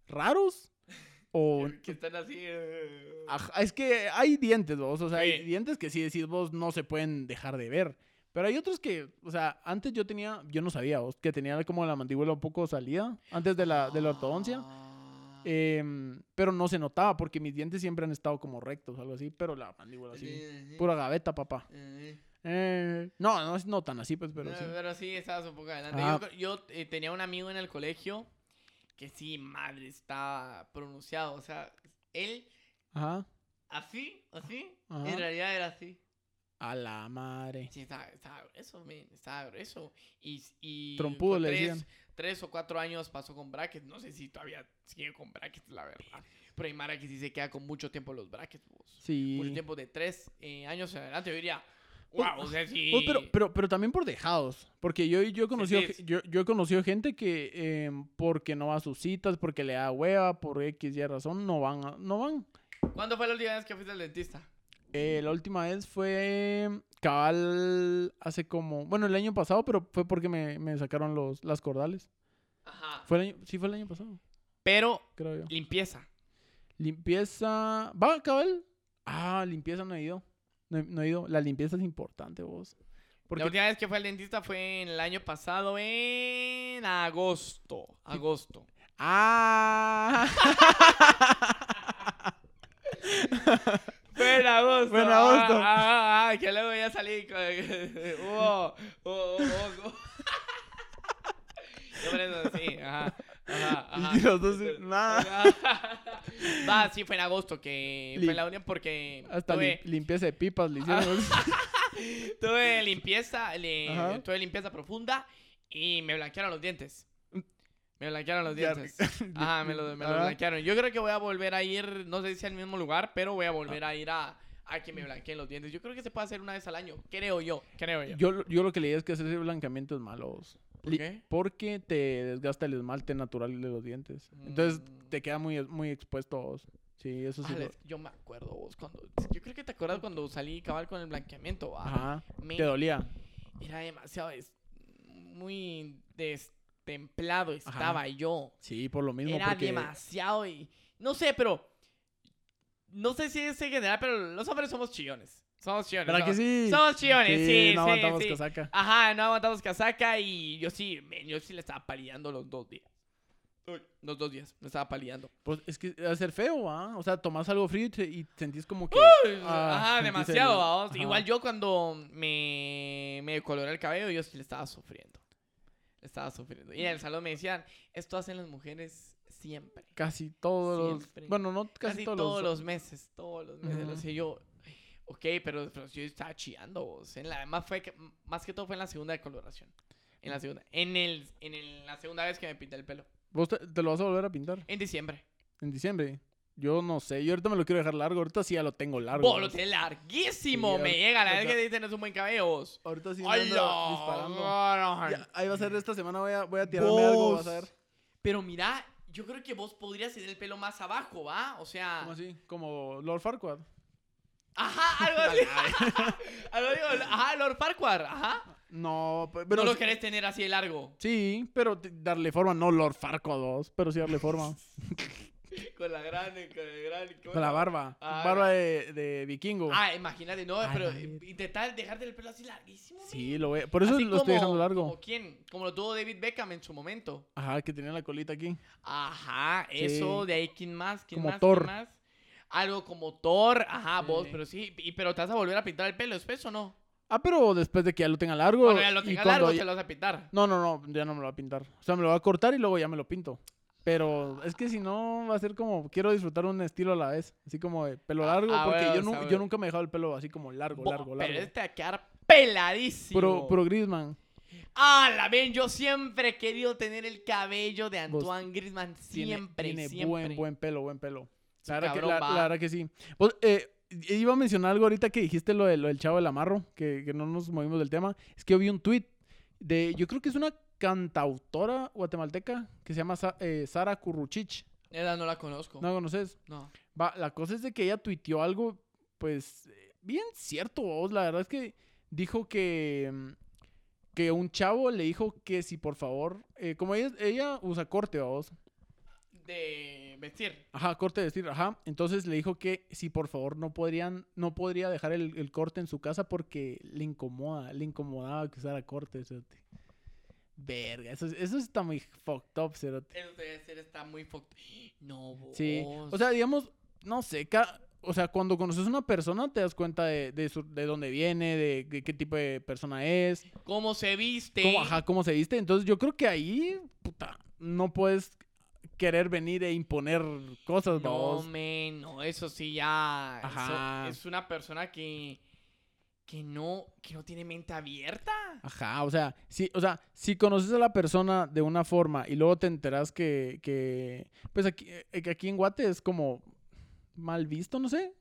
Speaker 2: raros. O,
Speaker 1: Que están así. eh.
Speaker 2: Ajá, es que hay dientes, vos. O sea, hay dientes que sí decís vos no se pueden dejar de ver. Pero hay otros que, o sea, antes yo tenía, yo no sabía, vos, que tenía como la mandíbula un poco salida antes de la, de la ortodoncia.
Speaker 1: Ah.
Speaker 2: em, pero no se notaba porque mis dientes siempre han estado como rectos algo así. Pero la mandíbula así. Pura gaveta, papá.
Speaker 1: Eh,
Speaker 2: no, no no tan así, pues, pero
Speaker 1: no,
Speaker 2: sí.
Speaker 1: Pero sí, estabas un poco adelante.
Speaker 2: Ah.
Speaker 1: Yo, yo, eh, tenía un amigo en el colegio que sí, madre, está pronunciado. O sea, él
Speaker 2: Ajá.
Speaker 1: así, así,
Speaker 2: Ajá.
Speaker 1: en realidad era así.
Speaker 2: A la madre.
Speaker 1: Sí, estaba, estaba grueso, men, estaba grueso. Y, y
Speaker 2: Trompudo le
Speaker 1: tres,
Speaker 2: decían.
Speaker 1: tres o cuatro años pasó con brackets. No sé si todavía sigue con brackets, la verdad. Pero hay Mara que sí se queda con mucho tiempo los brackets, vos.
Speaker 2: Sí.
Speaker 1: Mucho tiempo de tres eh, años en adelante. Yo diría, wow, o sea, sí.
Speaker 2: Oh, pero, pero, pero también por dejados. Porque yo, yo, he conocido,
Speaker 1: sí.
Speaker 2: ge- yo, yo he conocido gente que eh, porque no va a sus citas, porque le da hueva, por X y razón, no van. a- no van.
Speaker 1: ¿Cuándo fue la última vez que fuiste al dentista?
Speaker 2: Eh, la última vez fue cabal hace como... Bueno, el año pasado, pero fue porque me, me sacaron los, las cordales.
Speaker 1: Ajá.
Speaker 2: Fue el año- sí, fue el año pasado,
Speaker 1: Pero
Speaker 2: creo yo.
Speaker 1: limpieza.
Speaker 2: Limpieza... ¿Va, cabal? Ah, limpieza no he ido. No, no he ido. La limpieza es importante, vos. Porque
Speaker 1: La última vez que fue al dentista fue en el año pasado, en agosto. Agosto.
Speaker 2: Ah.
Speaker 1: Fue en agosto.
Speaker 2: Fue en agosto.
Speaker 1: Ah, ah, ah, que luego ya salí. con- Hubo- hubo- hubo- Yo sí, ajá. Ajá, ajá.
Speaker 2: Y los dos, nada.
Speaker 1: Va, sí, fue en agosto que
Speaker 2: Lim-
Speaker 1: fue la unión porque
Speaker 2: Hasta
Speaker 1: tuve,
Speaker 2: lim- limpieza de pipas le hicieron.
Speaker 1: tuve limpieza, le- tuve limpieza profunda y me blanquearon los dientes. Me blanquearon los dientes. Ajá, me lo, me lo blanquearon. Yo creo que voy a volver a ir, no sé si al mismo lugar, pero voy a volver a ir a, a que me blanqueen los dientes. Yo creo que se puede hacer una vez al año, creo yo, creo yo.
Speaker 2: Yo, lo- yo lo que leí es que hacer ese blanqueamiento es malo. vos.
Speaker 1: ¿Por qué?
Speaker 2: Porque te desgasta el esmalte natural de los dientes. Entonces
Speaker 1: Mm.
Speaker 2: te queda muy, muy expuesto. a vos. Sí, eso sí.
Speaker 1: Ah,
Speaker 2: lo-
Speaker 1: yo me acuerdo vos cuando yo creo que te acuerdas cuando salí cabal con el blanqueamiento ¿va?
Speaker 2: Ajá.
Speaker 1: Me-
Speaker 2: Te dolía.
Speaker 1: era demasiado des- muy destemplado estaba yo
Speaker 2: Sí, por lo mismo.
Speaker 1: era
Speaker 2: porque...
Speaker 1: demasiado y no sé pero no sé si es en general pero los hombres somos chillones somos chillones
Speaker 2: ¿Verdad que
Speaker 1: somos-
Speaker 2: sí?
Speaker 1: somos chillones sí sí,
Speaker 2: no aguantamos
Speaker 1: sí.
Speaker 2: casaca.
Speaker 1: Ajá, no aguantamos casaca y yo sí, yo sí le estaba paliando los dos días. Uy, los dos días, me estaba paliando.
Speaker 2: Pues es que va a ser feo, ¿ah? O sea, tomás algo frío y, te- y sentís como que. Ah,
Speaker 1: Ajá, demasiado,
Speaker 2: el- ajá.
Speaker 1: Igual yo cuando me, me coloré el cabello, yo sí le estaba sufriendo. Estaba sufriendo. Y en el salón me decían, esto hacen las mujeres siempre.
Speaker 2: Casi todos los.
Speaker 1: Siempre.
Speaker 2: Bueno, no casi,
Speaker 1: Casi,
Speaker 2: todos,
Speaker 1: todos,
Speaker 2: los.
Speaker 1: los meses, todos los meses.
Speaker 2: Ujú.
Speaker 1: sé yo. Ok, pero, pero yo estaba chillando. vos. En la, más, fue que, más que todo fue en la segunda de coloración. En la segunda. En, el, en el- la segunda vez que me pinté el pelo.
Speaker 2: ¿Vos te, te lo vas a volver a pintar?
Speaker 1: En diciembre.
Speaker 2: En diciembre. Yo no sé. Yo ahorita me lo quiero dejar largo. Ahorita sí ya lo tengo largo.
Speaker 1: Vos lo tenés larguísimo.
Speaker 2: Sí,
Speaker 1: me llega la vez que tenés un buen cabello.
Speaker 2: Ahorita sí me ando disparando. Ya, ahí va a ser esta semana. Voy a, voy a tirarme algo. Vas a ver.
Speaker 1: Pero mira, yo creo que vos podrías tener el pelo más abajo, ¿va? O sea.
Speaker 2: ¿Cómo así? Como Lord Farquaad.
Speaker 1: Ajá, algo así. algo digo, ajá, Lord Farquhar, ajá.
Speaker 2: No, pe-
Speaker 1: Pero no lo querés tener así de largo.
Speaker 2: Sí, pero darle forma. No Lord Farquaad 2, pero sí darle forma.
Speaker 1: Con la gran, con el gran.
Speaker 2: Con la barba.
Speaker 1: Ah,
Speaker 2: barba de, de vikingo.
Speaker 1: Ah, imagínate, no,
Speaker 2: Ay,
Speaker 1: pero intentar dejarte el pelo así larguísimo.
Speaker 2: Sí, lo ve. Por eso
Speaker 1: Así
Speaker 2: lo estoy dejando largo.
Speaker 1: ¿Como quién? Como lo tuvo David Beckham en su momento.
Speaker 2: Ajá, que tenía la colita aquí.
Speaker 1: Ajá,
Speaker 2: Sí.
Speaker 1: eso, de ahí, ¿quién más? ¿Quién
Speaker 2: Como
Speaker 1: más?
Speaker 2: Thor.
Speaker 1: ¿Quién más? Algo como Thor, ajá, vos, pero sí, y, pero te vas a volver a pintar el pelo después o no?
Speaker 2: Ah, pero después de que ya lo tenga largo.
Speaker 1: Bueno, ya lo
Speaker 2: cuando
Speaker 1: largo,
Speaker 2: ya-
Speaker 1: te lo vas a pintar.
Speaker 2: No, no, no, ya no me lo va a pintar. O sea, me lo va a cortar y luego ya me lo pinto. Pero es que si no, va a ser como, quiero disfrutar un estilo a la vez. Así como de pelo
Speaker 1: Ah,
Speaker 2: largo,
Speaker 1: ah,
Speaker 2: porque yo, nu- nunca me he dejado el pelo así como largo,
Speaker 1: Bo-
Speaker 2: largo, largo.
Speaker 1: Pero este va a quedar peladísimo.
Speaker 2: Puro, puro Griezmann.
Speaker 1: Ah, la ven, yo siempre he querido tener el cabello de
Speaker 2: Vos-
Speaker 1: Antoine Griezmann.
Speaker 2: Tiene-
Speaker 1: Siempre,
Speaker 2: tiene
Speaker 1: siempre.
Speaker 2: buen, buen pelo, buen pelo. La verdad, que, la, la verdad que sí. Pues, eh, iba a mencionar algo ahorita que dijiste lo, de, lo del chavo del amarro, que, que no nos movimos del tema. Es que yo vi un tweet de, yo creo que es una cantautora guatemalteca que se llama Sa- eh, Sara Curruchich.
Speaker 1: Esa no la conozco.
Speaker 2: ¿No la conoces?
Speaker 1: No.
Speaker 2: Va, la cosa es de que ella tuiteó algo, pues, bien cierto, vos. La verdad es que dijo que, que un chavo le dijo que si por favor, eh, como ella, ella usa corte, vos.
Speaker 1: De vestir.
Speaker 2: Ajá, corte de vestir, ajá. Entonces le dijo que si por favor no podrían, no podría dejar el, el corte en su casa porque le incomoda, le incomodaba que usara corte, cerote. Verga, eso, eso está muy fucked up, cerote.
Speaker 1: Eso debe ser, está muy fucked. No, vos.
Speaker 2: Sí, o sea, digamos, no sé, ca- o sea, cuando conoces a una persona te das cuenta de, de, su- de dónde viene, de, de qué tipo de persona es,
Speaker 1: ¿Cómo se viste?
Speaker 2: cómo, ajá, cómo se viste. Entonces yo creo que ahí, puta, no puedes querer venir e imponer cosas,
Speaker 1: No, men, no, eso sí ya. eso
Speaker 2: Ajá.
Speaker 1: es una persona que. Que no, que no tiene mente abierta.
Speaker 2: Ajá, o sea, si, o sea, si conoces a la persona de una forma y luego te enteras que, que pues aquí, eh, aquí en Guate es como mal visto, no sé,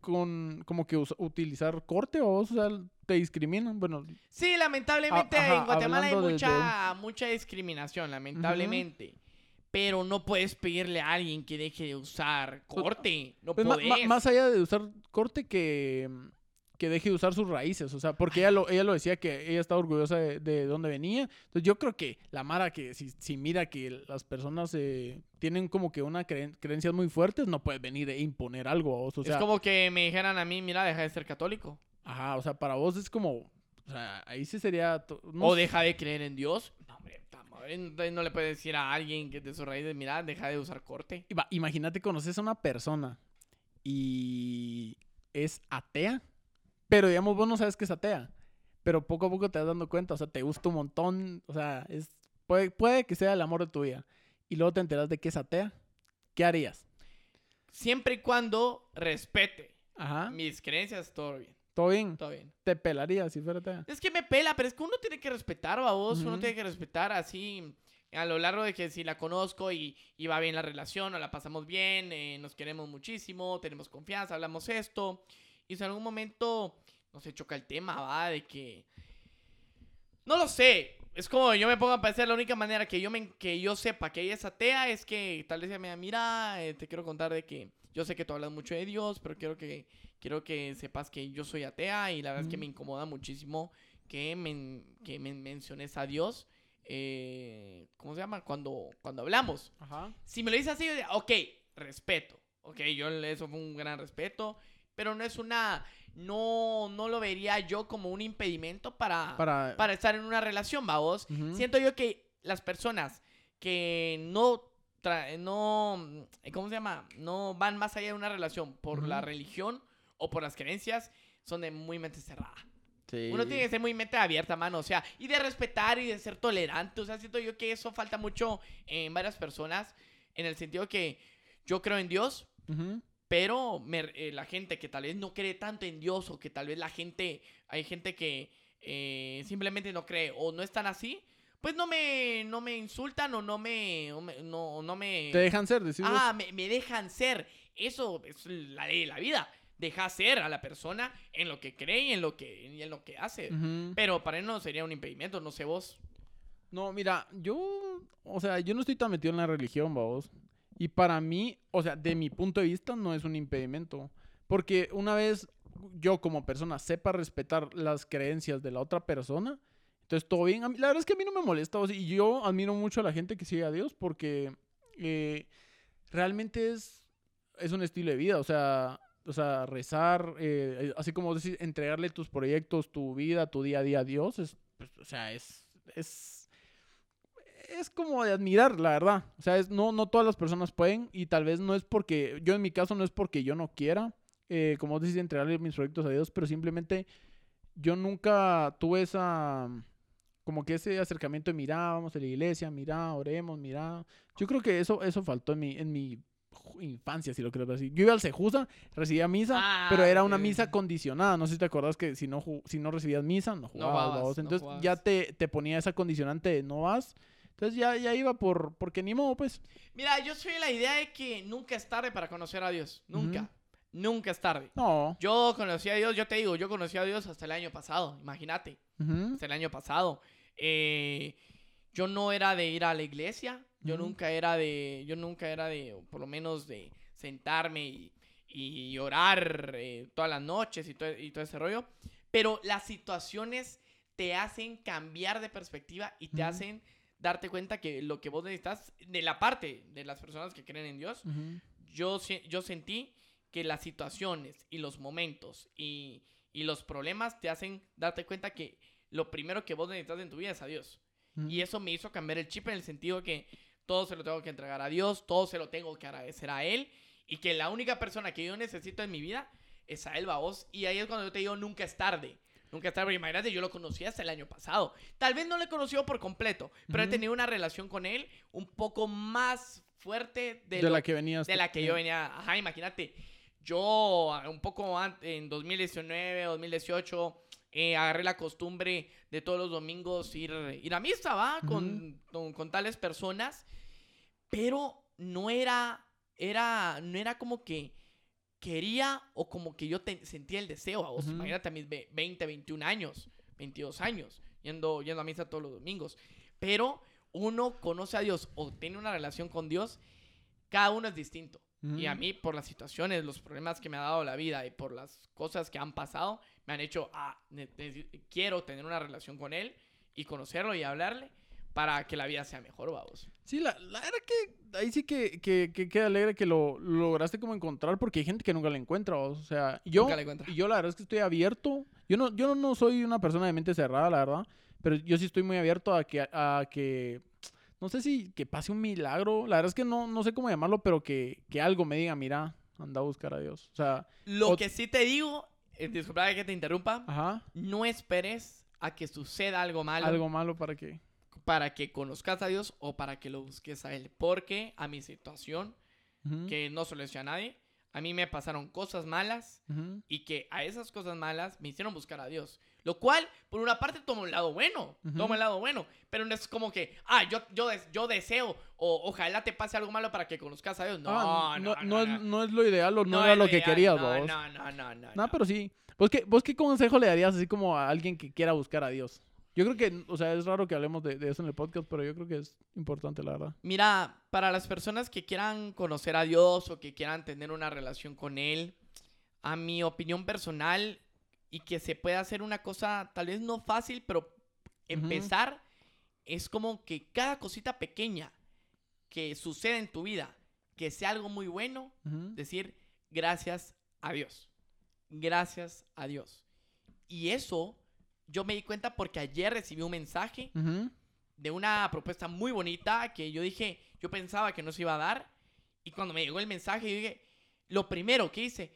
Speaker 2: con como que utilizar corte o, o sea, te discriminan, bueno,
Speaker 1: Sí, lamentablemente
Speaker 2: Ah, ajá,
Speaker 1: en Guatemala hay mucha, mucha discriminación, lamentablemente. Pero no puedes pedirle a alguien que deje de usar
Speaker 2: Pues,
Speaker 1: corte. No
Speaker 2: pues, ma- más allá de usar corte que, que deje de usar sus raíces, o sea, porque ella lo, ella lo decía que ella estaba orgullosa de, de dónde venía. Entonces yo creo que la Mara que si, si mira que las personas eh, tienen como que una creen- creencias muy fuertes, no puedes venir e imponer algo a vos. O sea,
Speaker 1: es como que me dijeran a mí, mira, deja de ser católico.
Speaker 2: ajá, o sea, para vos es como, o sea, ahí sí sería... no
Speaker 1: o
Speaker 2: sé.
Speaker 1: deja de creer en Dios. No, hombre, no le puedes decir a alguien que de sus raíces, mira, deja de usar corte.
Speaker 2: Imagínate, conoces a una persona y es atea, pero digamos, vos no sabes que es atea, pero poco a poco te vas dando cuenta, o sea, te gusta un montón, o sea, es, puede, puede que sea el amor de tu vida, y luego te enteras de que es atea, ¿qué harías?
Speaker 1: Siempre y cuando respete
Speaker 2: Ajá,
Speaker 1: mis creencias, todo bien.
Speaker 2: todo bien,
Speaker 1: Todo bien.
Speaker 2: te pelarías si fuera atea.
Speaker 1: Es que me pela, pero es que uno tiene que respetar, a vos. Uno
Speaker 2: Ujú.
Speaker 1: tiene que respetar así a lo largo de que si la conozco y, y va bien la relación, o la pasamos bien, eh, nos queremos muchísimo, tenemos confianza, hablamos esto. Y si en algún momento no se choca el tema, va, de que. No lo sé. es como yo me pongo a pensar, la única manera que yo, me, que yo sepa que ella es atea es que tal vez ella me diga, mira, eh, te quiero contar de que yo sé que tú hablas mucho de Dios, pero quiero que, quiero que sepas que yo soy atea y la verdad es que me incomoda muchísimo que, men- que me menciones a Dios. eh, ¿Cómo se llama? Cuando, cuando hablamos.
Speaker 2: Ajá.
Speaker 1: Si me lo dices así, yo diría, ok, respeto. Ok, yo eso fue un gran respeto. Pero no es una. No, no lo vería yo como un impedimento para, para,
Speaker 2: Para...
Speaker 1: estar en una relación, vamos. Siento yo que las personas que no. no ¿Cómo se llama? No van más allá de una relación por la religión o por las creencias, son de muy mente cerrada.
Speaker 2: Sí.
Speaker 1: Uno tiene que ser muy mente abierta, mano. O sea, y de respetar y de ser tolerante. O sea, siento yo que eso falta mucho en varias personas. En el sentido que yo creo en Dios,
Speaker 2: Ujú.
Speaker 1: Pero me- eh, la gente que tal vez no cree tanto en Dios o que tal vez la gente, hay gente que eh, simplemente no cree o no están así, pues no me, no me insultan o no me, no, no me...
Speaker 2: Te dejan ser, decís vos.
Speaker 1: Ah, me, me dejan ser. Eso es la ley de la vida. Deja ser a la persona en lo que cree y en lo que, y en lo que hace. Pero para él no sería un impedimento, no sé vos.
Speaker 2: No, mira, yo, o sea, yo no estoy tan metido en la religión, vamos. Y para mí, o sea, de mi punto de vista, no es un impedimento. Porque una vez yo como persona sepa respetar las creencias de la otra persona, entonces todo bien. La verdad es que a mí no me molesta. y yo admiro mucho a la gente que sigue a Dios porque eh, realmente es, es un estilo de vida. O sea, o sea rezar, eh, así como decir, entregarle tus proyectos, tu vida, tu día a día a Dios, es, pues, o sea, es... es es como de admirar, la verdad. O sea, es, no, no todas las personas pueden y tal vez no es porque, yo en mi caso no es porque yo no quiera, eh, como decís, entregarle mis proyectos a Dios, pero simplemente yo nunca tuve esa, como que ese acercamiento de mira, vamos a la iglesia, mira, oremos, mira. Yo creo que eso, eso faltó en mi, en mi infancia, si lo creo así. Yo iba al Sejusa, recibía misa,
Speaker 1: Ah,
Speaker 2: pero era una misa condicionada. No sé si te acordás que si no, si no recibías misa, no jugabas. Entonces ya te, te ponía esa condicionante de no vas. Entonces ya, ya iba por, porque ni modo, pues.
Speaker 1: Mira, yo soy la idea de que nunca es tarde para conocer a Dios. Nunca. Nunca es tarde.
Speaker 2: No.
Speaker 1: Yo conocí a Dios, yo te digo, yo conocí a Dios hasta el año pasado, imagínate, hasta el año pasado. Eh, yo no era de ir a la iglesia, yo nunca era de, yo nunca era de, por lo menos de sentarme y, y orar eh, todas las noches y todo, y todo ese rollo. Pero las situaciones te hacen cambiar de perspectiva y te hacen darte cuenta que lo que vos necesitas, de la parte de las personas que creen en Dios, yo, se- yo sentí que las situaciones y los momentos y, y los problemas te hacen darte cuenta que lo primero que vos necesitas en tu vida es a Dios. Y eso me hizo cambiar el chip en el sentido que todo se lo tengo que entregar a Dios, todo se lo tengo que agradecer a Él y que la única persona que yo necesito en mi vida es a Él, vos. Y ahí es cuando yo te digo, nunca es tarde. Nunca es tarde, porque imagínate, yo lo conocí hasta el año pasado. Tal vez no lo he conocido por completo, pero he tenido una relación con Él un poco más fuerte de,
Speaker 2: de,
Speaker 1: lo
Speaker 2: la que venías.
Speaker 1: de la que yo venía. Ajá, imagínate. Yo, ah, un poco antes, en 2019, 2018, eh, agarré la costumbre de todos los domingos ir, ir a misa, ¿va? Con, con, con tales personas. Pero no era, era, no era como que quería o como que yo te- sentía el deseo. ¿va? O sea,
Speaker 2: Ujú.
Speaker 1: Imagínate a mis ve- 20, 21 años, 22 años, yendo, yendo a misa todos los domingos. Pero uno conoce a Dios o tiene una relación con Dios, cada uno es distinto. Y a mí, por las situaciones, los problemas que me ha dado la vida y por las cosas que han pasado, me han hecho, ah, quiero tener una relación con él y conocerlo y hablarle para que la vida sea mejor, vamos.
Speaker 2: Sí, la, la verdad que ahí sí que, que, que queda alegre que lo, lo lograste como encontrar porque hay gente que nunca la encuentra, o sea, yo,
Speaker 1: Nunca la encuentra.
Speaker 2: yo la verdad es que estoy abierto, yo no, yo no soy una persona de mente cerrada, la verdad, pero yo sí estoy muy abierto a que, a que no sé si que pase un milagro, la verdad es que no, no sé cómo llamarlo, pero que, que algo me diga, mira, anda a buscar a Dios, o sea,
Speaker 1: Lo que sí te digo, eh, disculpa que te interrumpa,
Speaker 2: ajá,
Speaker 1: no esperes a que suceda algo malo.
Speaker 2: Algo malo para que...
Speaker 1: para que conozcas a Dios o para que lo busques a Él. Porque a mi situación,
Speaker 2: ujú,
Speaker 1: que no se lo decía a nadie, a mí me pasaron cosas malas
Speaker 2: ujú,
Speaker 1: y que a esas cosas malas me hicieron buscar a Dios. Lo cual, por una parte, toma un lado bueno,
Speaker 2: Ujú.
Speaker 1: toma el lado bueno, pero no es como que, ah, yo, yo, yo deseo o ojalá te pase algo malo para que conozcas a Dios. No,
Speaker 2: Ah,
Speaker 1: no,
Speaker 2: no,
Speaker 1: no,
Speaker 2: es,
Speaker 1: no.
Speaker 2: no es lo ideal o no,
Speaker 1: No
Speaker 2: era lo que querías,
Speaker 1: no,
Speaker 2: vos.
Speaker 1: No, no, no, no.
Speaker 2: No,
Speaker 1: no.
Speaker 2: pero sí. ¿Vos qué, ¿Vos qué consejo le darías así como a alguien que quiera buscar a Dios? Yo creo que, o sea, es raro que hablemos de, de eso en el podcast, pero yo creo que es importante, la verdad.
Speaker 1: Mira, para las personas que quieran conocer a Dios o que quieran tener una relación con Él, a mi opinión personal y que se pueda hacer una cosa tal vez no fácil, pero empezar es como que cada cosita pequeña que sucede en tu vida, que sea algo muy bueno, decir gracias a Dios. Gracias a Dios. Y eso yo me di cuenta porque ayer recibí un mensaje de una propuesta muy bonita que yo dije, yo pensaba que no se iba a dar. Y cuando me llegó el mensaje, yo dije, lo primero que hice,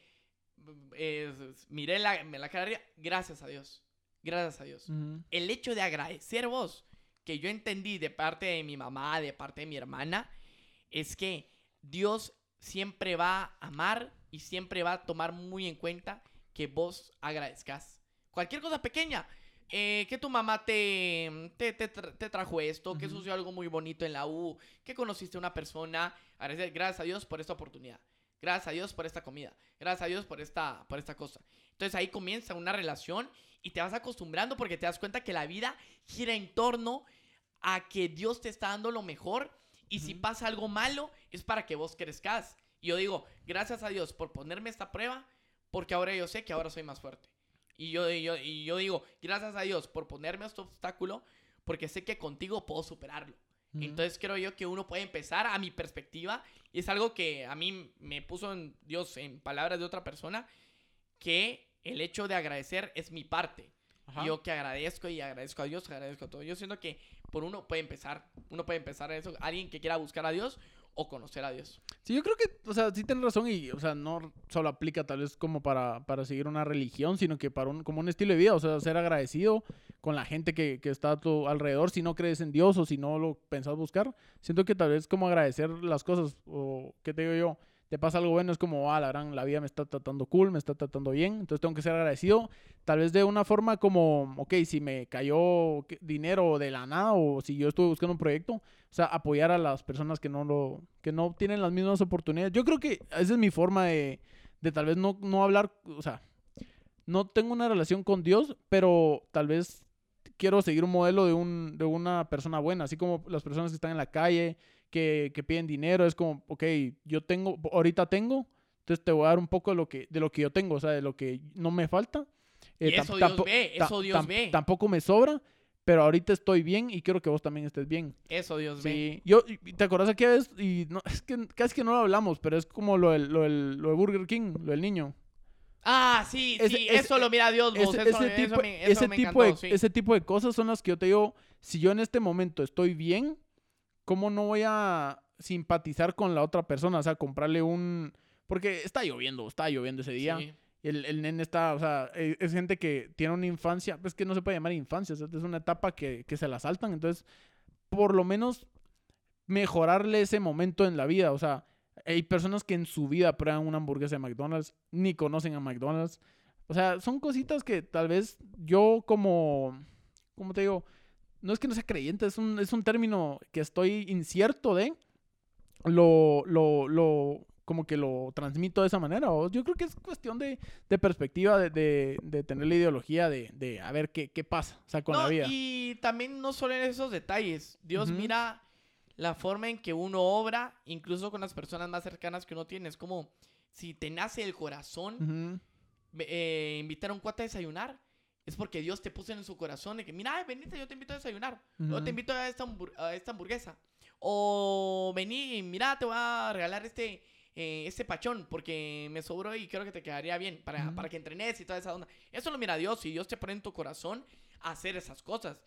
Speaker 1: es- miré la, me la cara gracias a Dios. Gracias a Dios. El hecho de agradecer vos, que yo entendí de parte de mi mamá, de parte de mi hermana, es que Dios siempre va a amar y siempre va a tomar muy en cuenta que vos agradezcas. Cualquier cosa pequeña. Eh, que tu mamá te, te, te te trajo esto, que
Speaker 2: Ujú.
Speaker 1: sucedió algo muy bonito en la U, que conociste a una persona. Agradecer, gracias a Dios por esta oportunidad. Gracias a Dios por esta comida. Gracias a Dios por esta, por esta cosa. Entonces ahí comienza una relación y te vas acostumbrando porque te das cuenta que la vida gira en torno a que Dios te está dando lo mejor y si pasa algo malo es para que vos crezcas. Y yo digo, gracias a Dios por ponerme esta prueba porque ahora yo sé que ahora soy más fuerte. Y yo, y yo, y yo digo, gracias a Dios por ponerme este obstáculo porque sé que contigo puedo superarlo. Entonces creo yo que uno puede empezar a mi perspectiva y es algo que a mí me puso en Dios en palabras de otra persona que el hecho de agradecer es mi parte.
Speaker 2: Ajá.
Speaker 1: Yo que agradezco y agradezco a Dios, agradezco a todo. Yo siento que por uno puede empezar, uno puede empezar a eso, alguien que quiera buscar a Dios o conocer a Dios.
Speaker 2: Sí, yo creo que, o sea, sí tienes razón y, o sea, no solo aplica tal vez como para, para seguir una religión, sino que para un, como un estilo de vida, o sea, ser agradecido con la gente que, que está a tu alrededor, si no crees en Dios o si no lo pensás buscar. Siento que tal vez como agradecer las cosas, o, ¿qué te digo yo? Te pasa algo bueno, es como, ah, la gran, la vida me está tratando cool, me está tratando bien, entonces tengo que ser agradecido, tal vez de una forma como, ok, si me cayó dinero de la nada o si yo estuve buscando un proyecto, o sea, apoyar a las personas que no lo, que no tienen las mismas oportunidades. Yo creo que esa es mi forma de, de tal vez no, no hablar, o sea, no tengo una relación con Dios, pero tal vez quiero seguir un modelo de, un, de una persona buena, así como las personas que están en la calle, que, que piden dinero, es como, ok, yo tengo, ahorita tengo, entonces te voy a dar un poco de lo que, de lo que yo tengo, o sea, de lo que no me falta.
Speaker 1: Y
Speaker 2: tam-
Speaker 1: eso Dios ve, eso Dios ve.
Speaker 2: Tampoco me sobra, pero ahorita estoy bien y quiero que vos también estés bien.
Speaker 1: Eso Dios ve.
Speaker 2: Sí, yo, ¿te acuerdas aquella vez? Y no, es que casi que no lo hablamos, pero es como lo del, lo del, lo de Burger King, lo del niño.
Speaker 1: Ah, sí,
Speaker 2: Ese-
Speaker 1: sí,
Speaker 2: ese-
Speaker 1: eso lo mira Dios, vos.
Speaker 2: Ese,
Speaker 1: eso,
Speaker 2: ese tipo,
Speaker 1: me, eso
Speaker 2: ese,
Speaker 1: me
Speaker 2: tipo de,
Speaker 1: sí.
Speaker 2: ese tipo de cosas son las que yo te digo, si yo en este momento estoy bien, ¿cómo no voy a simpatizar con la otra persona? O sea, comprarle un... Porque está lloviendo, está lloviendo ese día.
Speaker 1: Sí.
Speaker 2: El, el nene está, o sea, e- es gente que tiene una infancia, pues que no se puede llamar infancia, o sea, es una etapa que, que se la saltan, entonces, por lo menos mejorarle ese momento en la vida, o sea, hay personas que en su vida prueban una hamburguesa de McDonald's, ni conocen a McDonald's, o sea, son cositas que tal vez yo como, ¿cómo te digo? No es que no sea creyente, es un, es un término que estoy incierto de, lo, lo, lo, como que lo transmito de esa manera. O yo creo que es cuestión de, de perspectiva, de, de, de tener la ideología de, de a ver qué, qué pasa, o sea, con
Speaker 1: No,
Speaker 2: la vida.
Speaker 1: Y también no solo en esos detalles. Dios mira la forma en que uno obra, incluso con las personas más cercanas que uno tiene. Es como si te nace el corazón
Speaker 2: Ujú,
Speaker 1: ve- eh, invitar a un cuate a desayunar. Es porque Dios te puso en su corazón de que, mira, ay, venite, yo te invito a desayunar. O
Speaker 2: ujú.
Speaker 1: te invito a esta, a esta hamburguesa. O vení, mira, te voy a regalar este, eh, este pachón porque me sobró y creo que te quedaría bien para,
Speaker 2: Ujú.
Speaker 1: para que entrenes y toda esa onda. Eso lo mira Dios y Dios te pone en tu corazón a hacer esas cosas.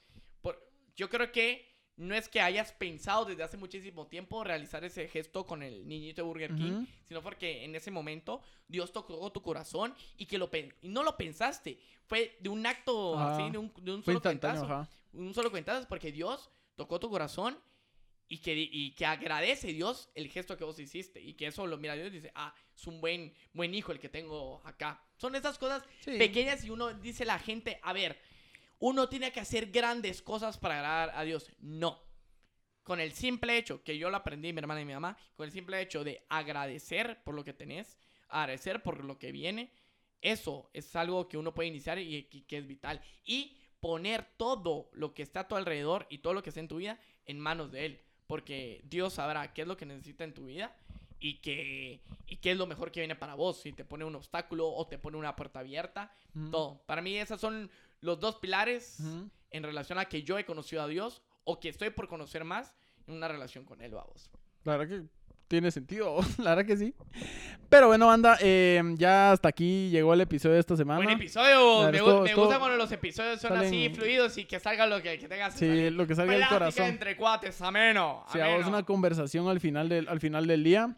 Speaker 1: Por, yo creo que no es que hayas pensado desde hace muchísimo tiempo realizar ese gesto con el niñito de Burger King,
Speaker 2: Ujú.
Speaker 1: sino porque en ese momento Dios tocó tu corazón y que lo y no lo pensaste. Fue de un acto
Speaker 2: Ajá.
Speaker 1: así, de un, de un solo cuentazo
Speaker 2: ajá.
Speaker 1: un solo cuentazo porque Dios tocó tu corazón y que, y que agradece Dios el gesto que vos hiciste y que eso lo mira Dios y dice, ah, es un buen, buen hijo el que tengo acá. Son esas cosas
Speaker 2: Sí.
Speaker 1: pequeñas y uno dice la gente, a ver, uno tiene que hacer grandes cosas para agradar a Dios. No. Con el simple hecho, que yo lo aprendí mi hermana y mi mamá, con el simple hecho de agradecer por lo que tenés, agradecer por lo que viene, eso es algo que uno puede iniciar y que, es vital. Y poner todo lo que está a tu alrededor y todo lo que está en tu vida en manos de Él. Porque Dios sabrá qué es lo que necesita en tu vida y qué, y qué es lo mejor que viene para vos. Si te pone un obstáculo o te pone una puerta abierta,
Speaker 2: Ujú.
Speaker 1: todo. Para mí esos son los dos pilares
Speaker 2: Ujú.
Speaker 1: en relación a que yo he conocido a Dios o que estoy por conocer más en una relación con Él, vamos.
Speaker 2: La verdad que tiene sentido, la verdad que sí. Pero bueno, banda, eh, ya hasta aquí llegó el episodio de esta semana.
Speaker 1: Buen episodio.
Speaker 2: Claro,
Speaker 1: Me, gu- me gusta cuando los episodios son así
Speaker 2: salen-
Speaker 1: fluidos y que salga lo que, que tengas.
Speaker 2: Sí,
Speaker 1: salir.
Speaker 2: lo que salga del corazón.
Speaker 1: entre cuates, ameno.
Speaker 2: Si hagamos
Speaker 1: ameno.
Speaker 2: una conversación al final del, al final del día.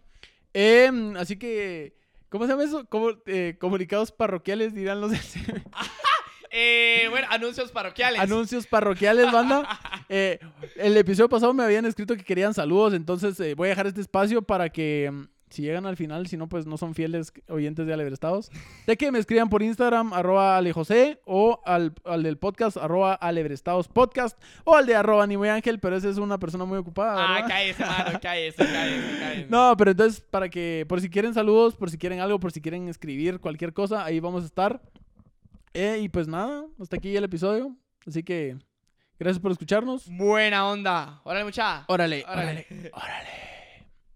Speaker 2: Em, así que, ¿cómo se llama eso? ¿Cómo, eh, comunicados parroquiales dirán los
Speaker 1: Eh, bueno, anuncios parroquiales.
Speaker 2: anuncios parroquiales, banda. Eh, el episodio pasado me habían escrito que querían saludos, entonces eh, voy a dejar este espacio para que mm, si llegan al final, si no, pues no son fieles oyentes de Alebrestados, de que me escriban por Instagram, arroba alejosé, o al, al del podcast, arroba alebrestados podcast, o al de arroba ni muy ángel, pero ese es una persona muy ocupada,
Speaker 1: Ah,
Speaker 2: ¿verdad?
Speaker 1: cállese, mano, cállese, cállese, cállese.
Speaker 2: No, pero entonces, para que, por si quieren saludos, por si quieren algo, por si quieren escribir cualquier cosa, ahí vamos a estar. Eh, y pues nada, hasta aquí el episodio. Así que, gracias por escucharnos.
Speaker 1: Buena onda. Órale, mucha.
Speaker 2: Órale,
Speaker 1: Órale.
Speaker 2: órale, órale.